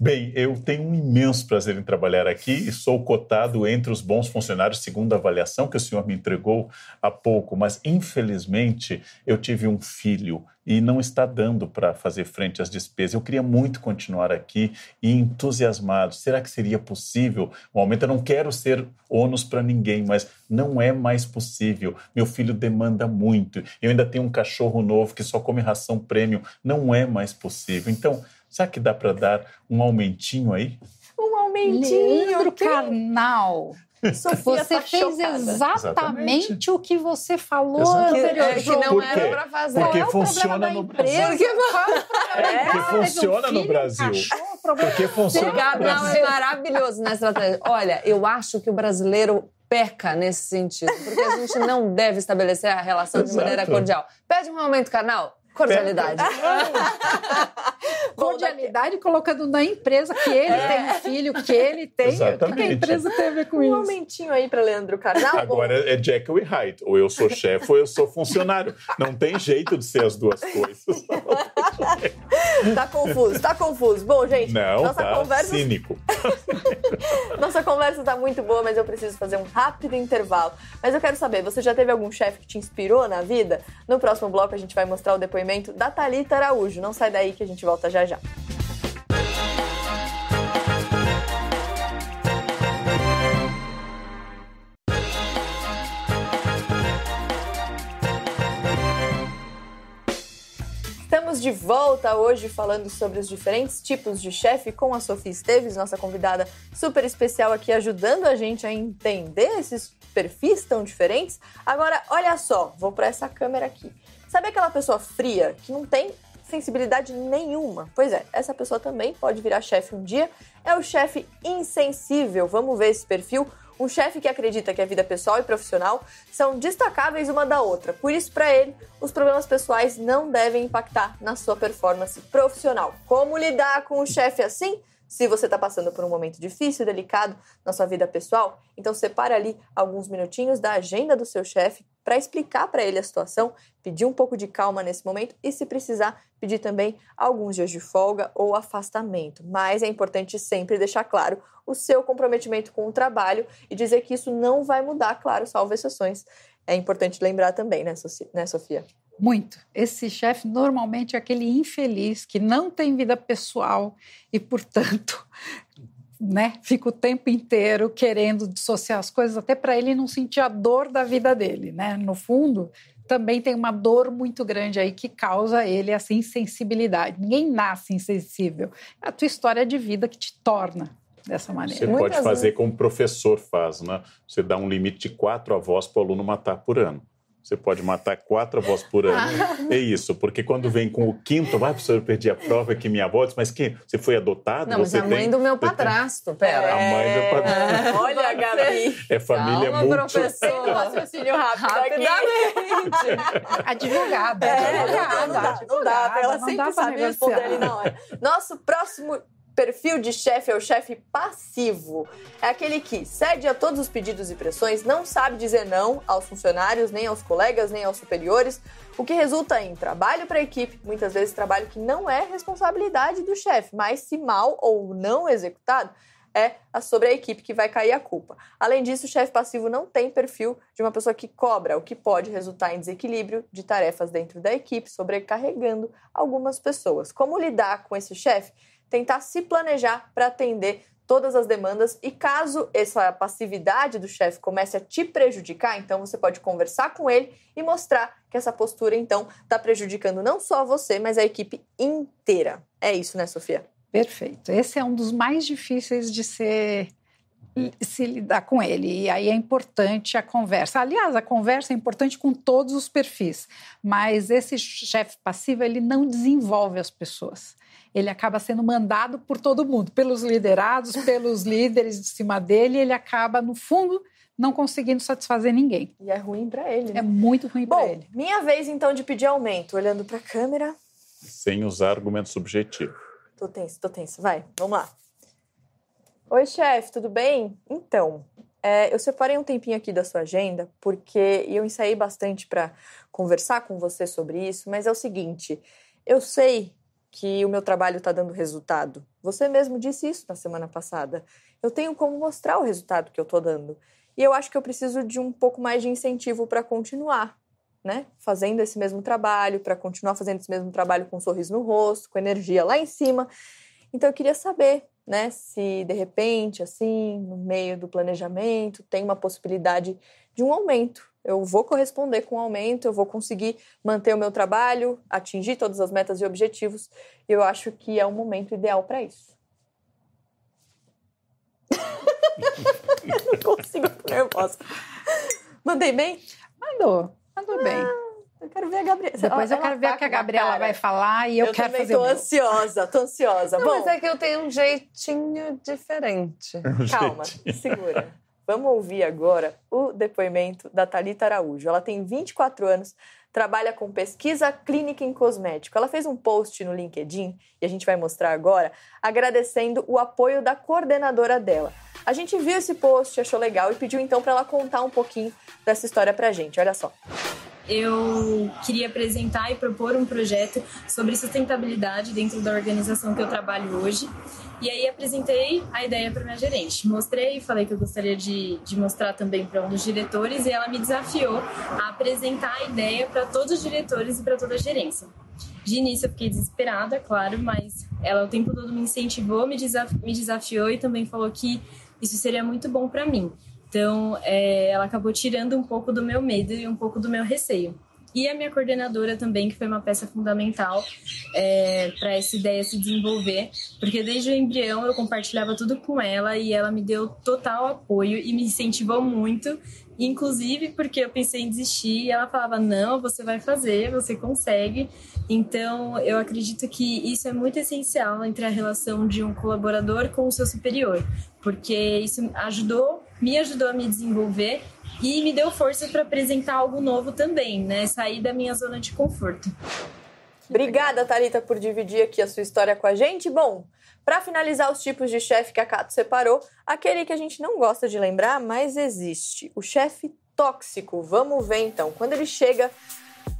Bem, eu tenho um imenso prazer em trabalhar aqui e sou cotado entre os bons funcionários, segundo a avaliação que o senhor me entregou há pouco, mas infelizmente eu tive um filho e não está dando para fazer frente às despesas. Eu queria muito continuar aqui e entusiasmado. Será que seria possível um aumento? Eu não quero ser ônus para ninguém, mas não é mais possível. Meu filho demanda muito. Eu ainda tenho um cachorro novo que só come ração premium. Não é mais possível. Então, será que dá para dar um aumentinho aí? Um aumentinho. Leandro que- Carnal, Sofia você tá fez chocada. exatamente, Exatamente. o que você falou no É, que não Por era pra fazer. Porque Qual é o funciona problema da no empresa? Brasil. Qual é É, porque Teve um funciona no um Brasil. cachorro. Porque O funciona. Gabriel é maravilhoso nessa estratégia. Olha, eu acho que o brasileiro peca nesse sentido, porque a gente não deve estabelecer a relação de Exato. maneira cordial. Pede um aumento carnal, cordialidade. Cordialidade colocando na empresa que ele tem um filho, que ele tem. O que a Exatamente. empresa tem a ver com Um isso? aumentinho aí pra Leandro Carnal. Agora é Jekyll e Hyde. Ou eu sou chefe ou eu sou funcionário. Não tem jeito de ser as duas coisas. Tá confuso, tá confuso. Bom, gente, Não, nossa tá conversa cínico. Nossa conversa tá muito boa, mas eu preciso fazer um rápido intervalo. Mas eu quero saber, você já teve algum chefe que te inspirou na vida? No próximo bloco a gente vai mostrar o depoimento da Thalita Araújo. Não sai daí que a gente volta já já. Estamos de volta hoje falando sobre os diferentes tipos de chefe com a Sofia Esteves, nossa convidada super especial aqui, ajudando a gente a entender esses perfis tão diferentes. Agora, olha só, vou para essa câmera aqui. Sabe aquela pessoa fria que não tem sensibilidade nenhuma? Pois é, essa pessoa também pode virar chefe um dia. É o chefe insensível. Vamos ver esse perfil. Um chefe que acredita que a vida pessoal e profissional são destacáveis uma da outra. Por isso, para ele, os problemas pessoais não devem impactar na sua performance profissional. Como lidar com um chefe assim? Se você está passando por um momento difícil, delicado na sua vida pessoal, então separe ali alguns minutinhos da agenda do seu chefe para explicar para ele a situação, pedir um pouco de calma nesse momento e, se precisar, pedir também alguns dias de folga ou afastamento. Mas é importante sempre deixar claro o seu comprometimento com o trabalho e dizer que isso não vai mudar, claro, salvo exceções. É importante lembrar também, né, né Sofia? Muito. Esse chefe normalmente é aquele infeliz que não tem vida pessoal e, portanto, né, fica o tempo inteiro querendo dissociar as coisas, até para ele não sentir a dor da vida dele, né? No fundo, também tem uma dor muito grande aí que causa ele essa insensibilidade. Ninguém nasce insensível. É a tua história de vida que te torna dessa maneira. Você Muitas pode fazer como o professor faz, né? Você dá um limite de quatro avós para o aluno matar por ano. Você pode matar quatro avós por ano. É isso, porque quando vem com o quinto, vai, professor, eu perdi a prova que minha avó disse, mas que você foi adotado? Não, mas a mãe tem... do meu você tem- padrasto, pera. A mãe do padrasto. Olha, Gabi. É família Calma, multi... professor. Raciocínio rápido. Rapidamente. Advogada. É, advogada, não dá, não dá, ela não sempre sabe responder ali na hora. Nosso próximo perfil de chefe é o chefe passivo. É aquele que cede a todos os pedidos e pressões, não sabe dizer não aos funcionários, nem aos colegas, nem aos superiores, o que resulta em trabalho para a equipe, muitas vezes trabalho que não é responsabilidade do chefe, mas se mal ou não executado, é sobre a equipe que vai cair a culpa. Além disso, o chefe passivo não tem perfil de uma pessoa que cobra, o que pode resultar em desequilíbrio de tarefas dentro da equipe, sobrecarregando algumas pessoas. Como lidar com esse chefe? Tentar se planejar para atender todas as demandas e caso essa passividade do chefe comece a te prejudicar, então você pode conversar com ele e mostrar que essa postura então está prejudicando não só você, mas a equipe inteira. É isso, né, Sofia? Perfeito. Esse é um dos mais difíceis de ser se lidar com ele. E aí é importante a conversa. Aliás, a conversa é importante com todos os perfis, mas esse chefe passivo ele não desenvolve as pessoas. Ele acaba sendo mandado por todo mundo, pelos liderados, pelos líderes de cima dele, e ele acaba no fundo não conseguindo satisfazer ninguém. E é ruim para ele. Né? É muito ruim para Bom, ele. minha vez então de pedir aumento, olhando para a câmera. Sem usar argumento subjetivo. Tô tenso, tô tenso. Vai, vamos lá. Oi, chefe, tudo bem? Então, é, eu separei um tempinho aqui da sua agenda, porque eu ensaiei bastante para conversar com você sobre isso, mas é o seguinte: eu sei que o meu trabalho está dando resultado. Você mesmo disse isso na semana passada. Eu tenho como mostrar o resultado que eu estou dando. E eu acho que eu preciso de um pouco mais de incentivo para continuar, né? Fazendo esse mesmo trabalho, para continuar fazendo esse mesmo trabalho com um sorriso no rosto, com energia lá em cima. Então eu queria saber, né, se de repente, assim, no meio do planejamento, tem uma possibilidade de um aumento. Eu vou corresponder com o um aumento, eu vou conseguir manter o meu trabalho, atingir todas as metas e objetivos. Eu acho que é o momento ideal para isso. não consigo ficar nervosa. Mandei bem? Mandou, mandou bem. Eu quero ver a Gabriela. Depois eu quero ver o que a Gabriela vai falar e eu, Eu, quero fazer tô o meu. ansiosa, tô ansiosa. Não, Bom, mas é que eu tenho um jeitinho diferente. calma, segura. Vamos ouvir agora o depoimento da Thalita Araújo. Ela tem 24 anos, trabalha com pesquisa clínica em cosmético. Ela fez um post no LinkedIn, e a gente vai mostrar agora, agradecendo o apoio da coordenadora dela. A gente viu esse post, achou legal e pediu então para ela contar um pouquinho dessa história pra gente. Olha só. eu queria apresentar e propor um projeto sobre sustentabilidade dentro da organização que eu trabalho hoje. E aí apresentei a ideia para minha gerente. Mostrei, falei que eu gostaria de, de mostrar também para um dos diretores e ela me desafiou a apresentar a ideia para todos os diretores e para toda a gerência. De início eu fiquei desesperada, claro, mas ela o tempo todo me incentivou, me, desaf me desafiou e também falou que isso seria muito bom para mim. Então, é, ela acabou tirando um pouco do meu medo e um pouco do meu receio. E a minha coordenadora também, que foi uma peça fundamental é, para essa ideia se desenvolver, porque desde o embrião eu compartilhava tudo com ela e ela me deu total apoio e me incentivou muito, inclusive porque eu pensei em desistir e ela falava: não, você vai fazer, você consegue. Então eu acredito que isso é muito essencial entre a relação de um colaborador com o seu superior, porque isso ajudou, me ajudou a me desenvolver e me deu força para apresentar algo novo também, né? Sair da minha zona de conforto. Obrigada, Thalita, por dividir aqui a sua história com a gente. Bom, para finalizar os tipos de chefe que a Cato separou, aquele que a gente não gosta de lembrar, mas existe, o chefe tóxico. Vamos ver então. Quando ele chega,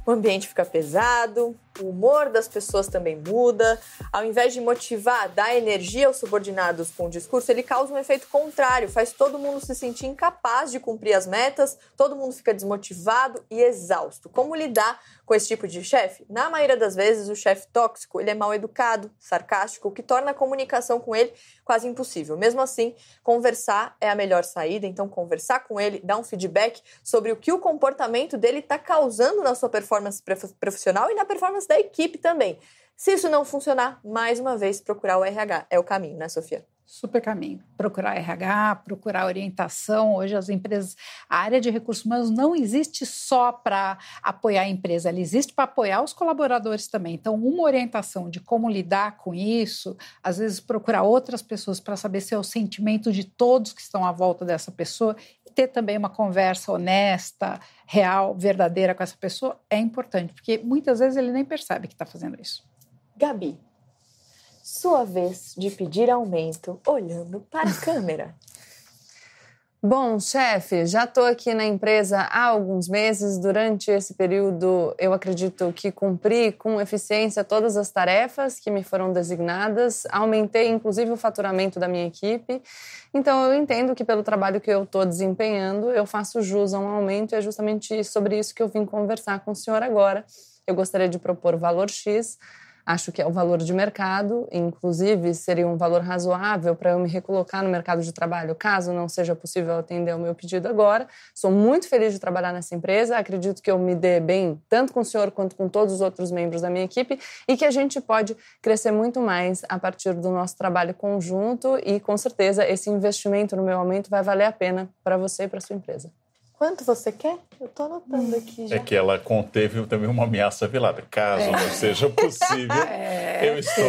o ambiente fica pesado, o humor das pessoas também muda. Ao invés de motivar, dar energia aos subordinados com o discurso, ele causa um efeito contrário, faz todo mundo se sentir incapaz de cumprir as metas, todo mundo fica desmotivado e exausto. Como lidar com esse tipo de chefe? Na maioria das vezes, o chefe tóxico ele é mal educado, sarcástico, o que torna a comunicação com ele quase impossível. Mesmo assim, conversar é a melhor saída, então conversar com ele, dar um feedback sobre o que o comportamento dele está causando na sua performance profissional e na performance da equipe também. Se isso não funcionar, mais uma vez, procurar o RH é o caminho, né, Sofia? Super caminho. Procurar RH, procurar orientação. Hoje as empresas, a área de recursos humanos não existe só para apoiar a empresa, ela existe para apoiar os colaboradores também. Então, uma orientação de como lidar com isso, às vezes procurar outras pessoas para saber se é o sentimento de todos que estão à volta dessa pessoa e ter também uma conversa honesta, real, verdadeira com essa pessoa é importante, porque muitas vezes ele nem percebe que está fazendo isso. Gabi, sua vez de pedir aumento olhando para a câmera. Bom, chefe, já estou aqui na empresa há alguns meses. Durante esse período, eu acredito que cumpri com eficiência todas as tarefas que me foram designadas. Aumentei, inclusive, o faturamento da minha equipe. Então, eu entendo que, pelo trabalho que eu estou desempenhando, eu faço jus a um aumento. E é justamente sobre isso que eu vim conversar com o senhor agora. Eu gostaria de propor valor X acho que é o valor de mercado, inclusive seria um valor razoável para eu me recolocar no mercado de trabalho, caso não seja possível atender o meu pedido agora. Sou muito feliz de trabalhar nessa empresa, acredito que eu me dê bem tanto com o senhor quanto com todos os outros membros da minha equipe e que a gente pode crescer muito mais a partir do nosso trabalho conjunto e com certeza esse investimento no meu aumento vai valer a pena para você e para sua empresa. Quanto você quer? Eu tô anotando aqui já. É que ela conteve também uma ameaça velada. Caso é. não seja possível, É, eu estou,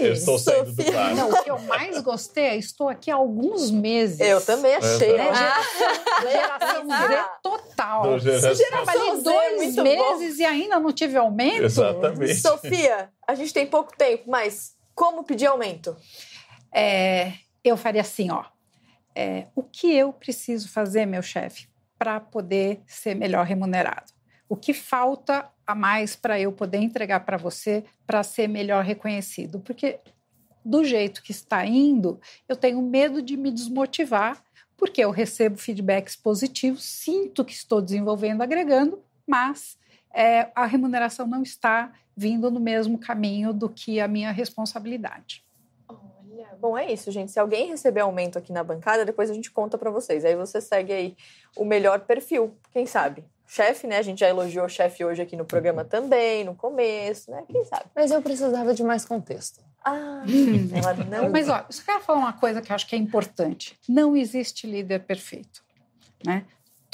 eu estou saindo do bar. Não, o que eu mais gostei é estou aqui há alguns meses. Eu também achei. Né? Ah, Geração Z total. Do geração- Trabalhei Z é dois meses e ainda não tive aumento. Exatamente. Sofia, a gente tem pouco tempo, mas como pedir aumento? É, eu faria assim, ó. É, o que eu preciso fazer, meu chefe, para poder ser melhor remunerado? O que falta a mais para eu poder entregar para você para ser melhor reconhecido? Porque do jeito que está indo, eu tenho medo de me desmotivar, porque eu recebo feedbacks positivos, sinto que estou desenvolvendo, agregando, mas é, a remuneração não está vindo no mesmo caminho do que a minha responsabilidade. Olha, bom, é isso, gente. Se alguém receber aumento aqui na bancada, depois a gente conta pra vocês. Aí você segue aí o melhor perfil, quem sabe? Chefe, né? A gente já elogiou o chefe hoje aqui no programa também, no começo, né? Quem sabe? Mas eu precisava de mais contexto. Ah, ela não. Mas, ó, eu só quero falar uma coisa que eu acho que é importante. Não existe líder perfeito, né?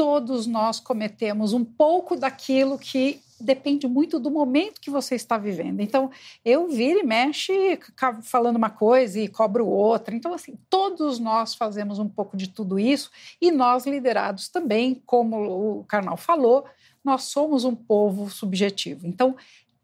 Todos nós cometemos um pouco daquilo que depende muito do momento que você está vivendo. Então, eu viro e mexe falando uma coisa e cobro outra. Então, assim, todos nós fazemos um pouco de tudo isso e nós, liderados também, como o Carnal falou, nós somos um povo subjetivo. Então,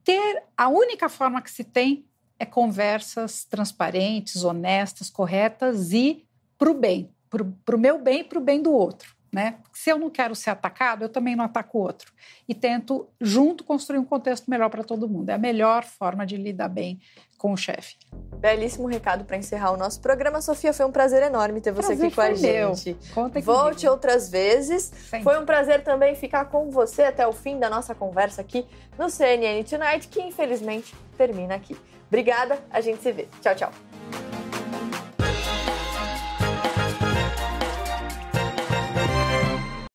ter a única forma que se tem é conversas transparentes, honestas, corretas e para o bem, para o meu bem e para o bem do outro. Né? Se eu não quero ser atacado, eu também não ataco o outro. E tento, junto, construir um contexto melhor para todo mundo. É a melhor forma de lidar bem com o chefe. Belíssimo recado para encerrar o nosso programa. Sofia, foi um prazer enorme ter você prazer aqui com a gente. Conta Volte comigo. outras vezes. Sempre. Foi um prazer também ficar com você até o fim da nossa conversa aqui no CNN Tonight, que infelizmente termina aqui. Obrigada, a gente se vê. Tchau, tchau.